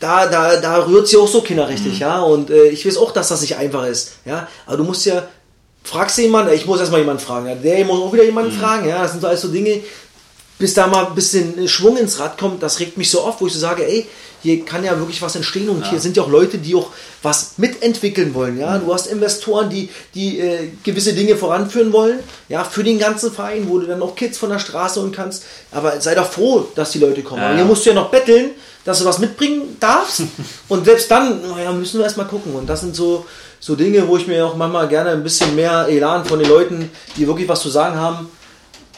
da, da, da rührt sie auch so Kinder richtig, ja. Und äh, ich weiß auch, dass das nicht einfach ist, ja. Aber du musst ja, fragst du jemanden, ich muss erstmal jemanden fragen, ja. der muss auch wieder jemanden fragen, ja. Das sind so alles so Dinge, bis da mal ein bisschen Schwung ins Rad kommt, das regt mich so oft, wo ich so sage, ey, hier kann ja wirklich was entstehen und hier sind ja auch Leute, die auch was mitentwickeln wollen, ja. Du hast Investoren, die, die äh, gewisse Dinge voranführen wollen, ja, für den ganzen Verein, wo du dann auch Kids von der Straße holen kannst. Aber sei doch froh, dass die Leute kommen. Ja, Aber hier ja. musst du ja noch betteln, dass du was mitbringen darfst. und selbst dann, naja, müssen wir erstmal gucken. Und das sind so, so Dinge, wo ich mir auch manchmal gerne ein bisschen mehr Elan von den Leuten, die wirklich was zu sagen haben,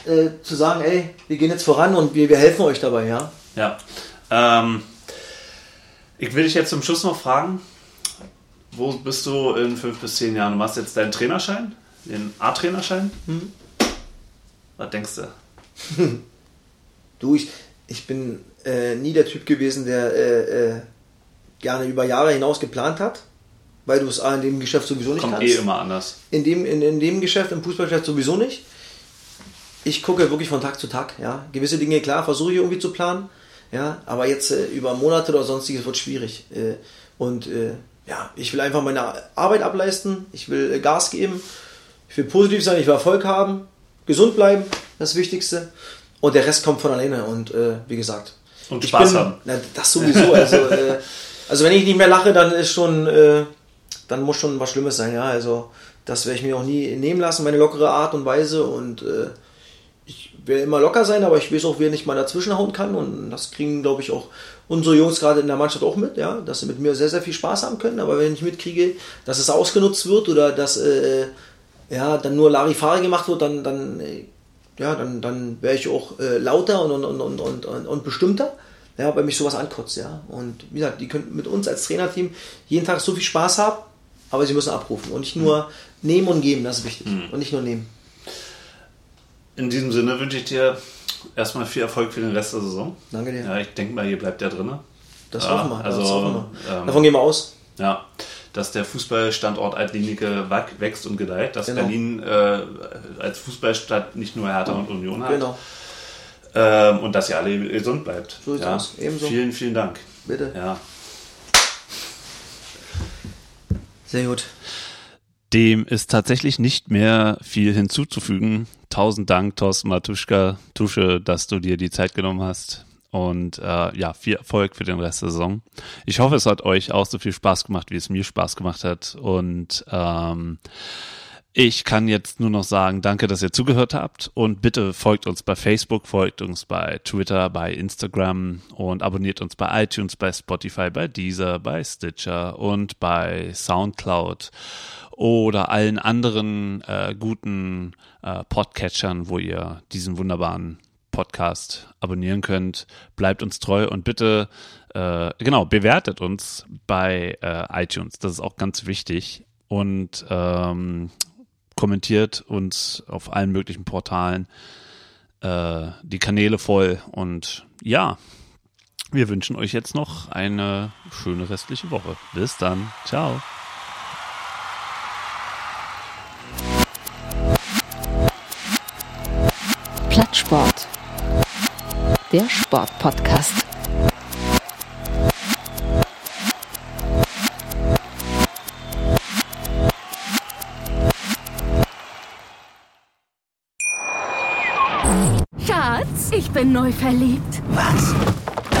äh, zu sagen, ey, wir gehen jetzt voran und wir, wir helfen euch dabei, ja. Ja. Ähm, ich will dich jetzt zum Schluss noch fragen, wo bist du in fünf bis zehn Jahren? Du machst jetzt deinen Trainerschein, den A-Trainerschein. Mhm. Was denkst du? Du, ich, ich bin äh, nie der Typ gewesen, der äh, äh, gerne über Jahre hinaus geplant hat, weil du es A in dem Geschäft sowieso nicht Kommt kannst. eh immer anders. in dem, in, in dem Geschäft, im Fußballgeschäft sowieso nicht. Ich gucke wirklich von Tag zu Tag. Ja. Gewisse Dinge, klar, versuche ich irgendwie zu planen. Ja. Aber jetzt äh, über Monate oder sonstiges wird schwierig. Äh, und äh, ja, ich will einfach meine Arbeit ableisten. Ich will äh, Gas geben. Ich will positiv sein. Ich will Erfolg haben. Gesund bleiben. Das Wichtigste. Und der Rest kommt von alleine. Und äh, wie gesagt. Und Spaß bin, haben. Na, das sowieso. Also, äh, also wenn ich nicht mehr lache, dann ist schon, dann muss schon was Schlimmes sein. Ja, also das werde ich mir auch nie nehmen lassen, meine lockere Art und Weise. Und werde immer locker sein, aber ich weiß auch, wer nicht mal dazwischen hauen kann. Und das kriegen, glaube ich, auch unsere Jungs gerade in der Mannschaft auch mit, ja, dass sie mit mir sehr, sehr viel Spaß haben können. Aber wenn ich mitkriege, dass es ausgenutzt wird oder dass äh, ja, dann nur Larifari gemacht wird, dann, dann, äh, ja, dann, dann wäre ich auch äh, lauter und, und, und, und, und, und bestimmter, ja, weil mich sowas ankotzt, ja. Und wie gesagt, die können mit uns als Trainerteam jeden Tag so viel Spaß haben, aber sie müssen abrufen und nicht nur nehmen und geben, das ist wichtig. Und nicht nur nehmen. In diesem Sinne wünsche ich dir erstmal viel Erfolg für den Rest der Saison. Danke dir. Ja, ich denke mal, hier bleibt der drin. Das Ja, hoffen wir. also, das hoffen wir. ähm, Davon gehen wir aus. Ja, dass der Fußballstandort Altlinike wächst und gedeiht, dass Genau. Berlin äh, als Fußballstadt nicht nur Hertha und Union hat. Genau. Ähm, und dass ihr alle gesund bleibt. So sieht's ja. aus. Ebenso. Vielen, vielen Dank. Bitte. Ja. Sehr gut. Dem ist tatsächlich nicht mehr viel hinzuzufügen. Tausend Dank, Thorsten Matuschka, Tusche, dass du dir die Zeit genommen hast. Und äh, ja, viel Erfolg für den Rest der Saison. Ich hoffe, es hat euch auch so viel Spaß gemacht, wie es mir Spaß gemacht hat. Und ähm, ich kann jetzt nur noch sagen, danke, dass ihr zugehört habt. Und bitte folgt uns bei Facebook, folgt uns bei Twitter, bei Instagram und abonniert uns bei iTunes, bei Spotify, bei Deezer, bei Stitcher und bei Soundcloud oder allen anderen äh, guten äh, Podcatchern, wo ihr diesen wunderbaren Podcast abonnieren könnt. Bleibt uns treu und bitte, äh, genau, bewertet uns bei äh, iTunes. Das ist auch ganz wichtig. Und ähm, kommentiert uns auf allen möglichen Portalen äh, die Kanäle voll. Und ja, wir wünschen euch jetzt noch eine schöne restliche Woche. Bis dann. Ciao. Plattsport. Der Sportpodcast. Schatz, ich bin neu verliebt. Was?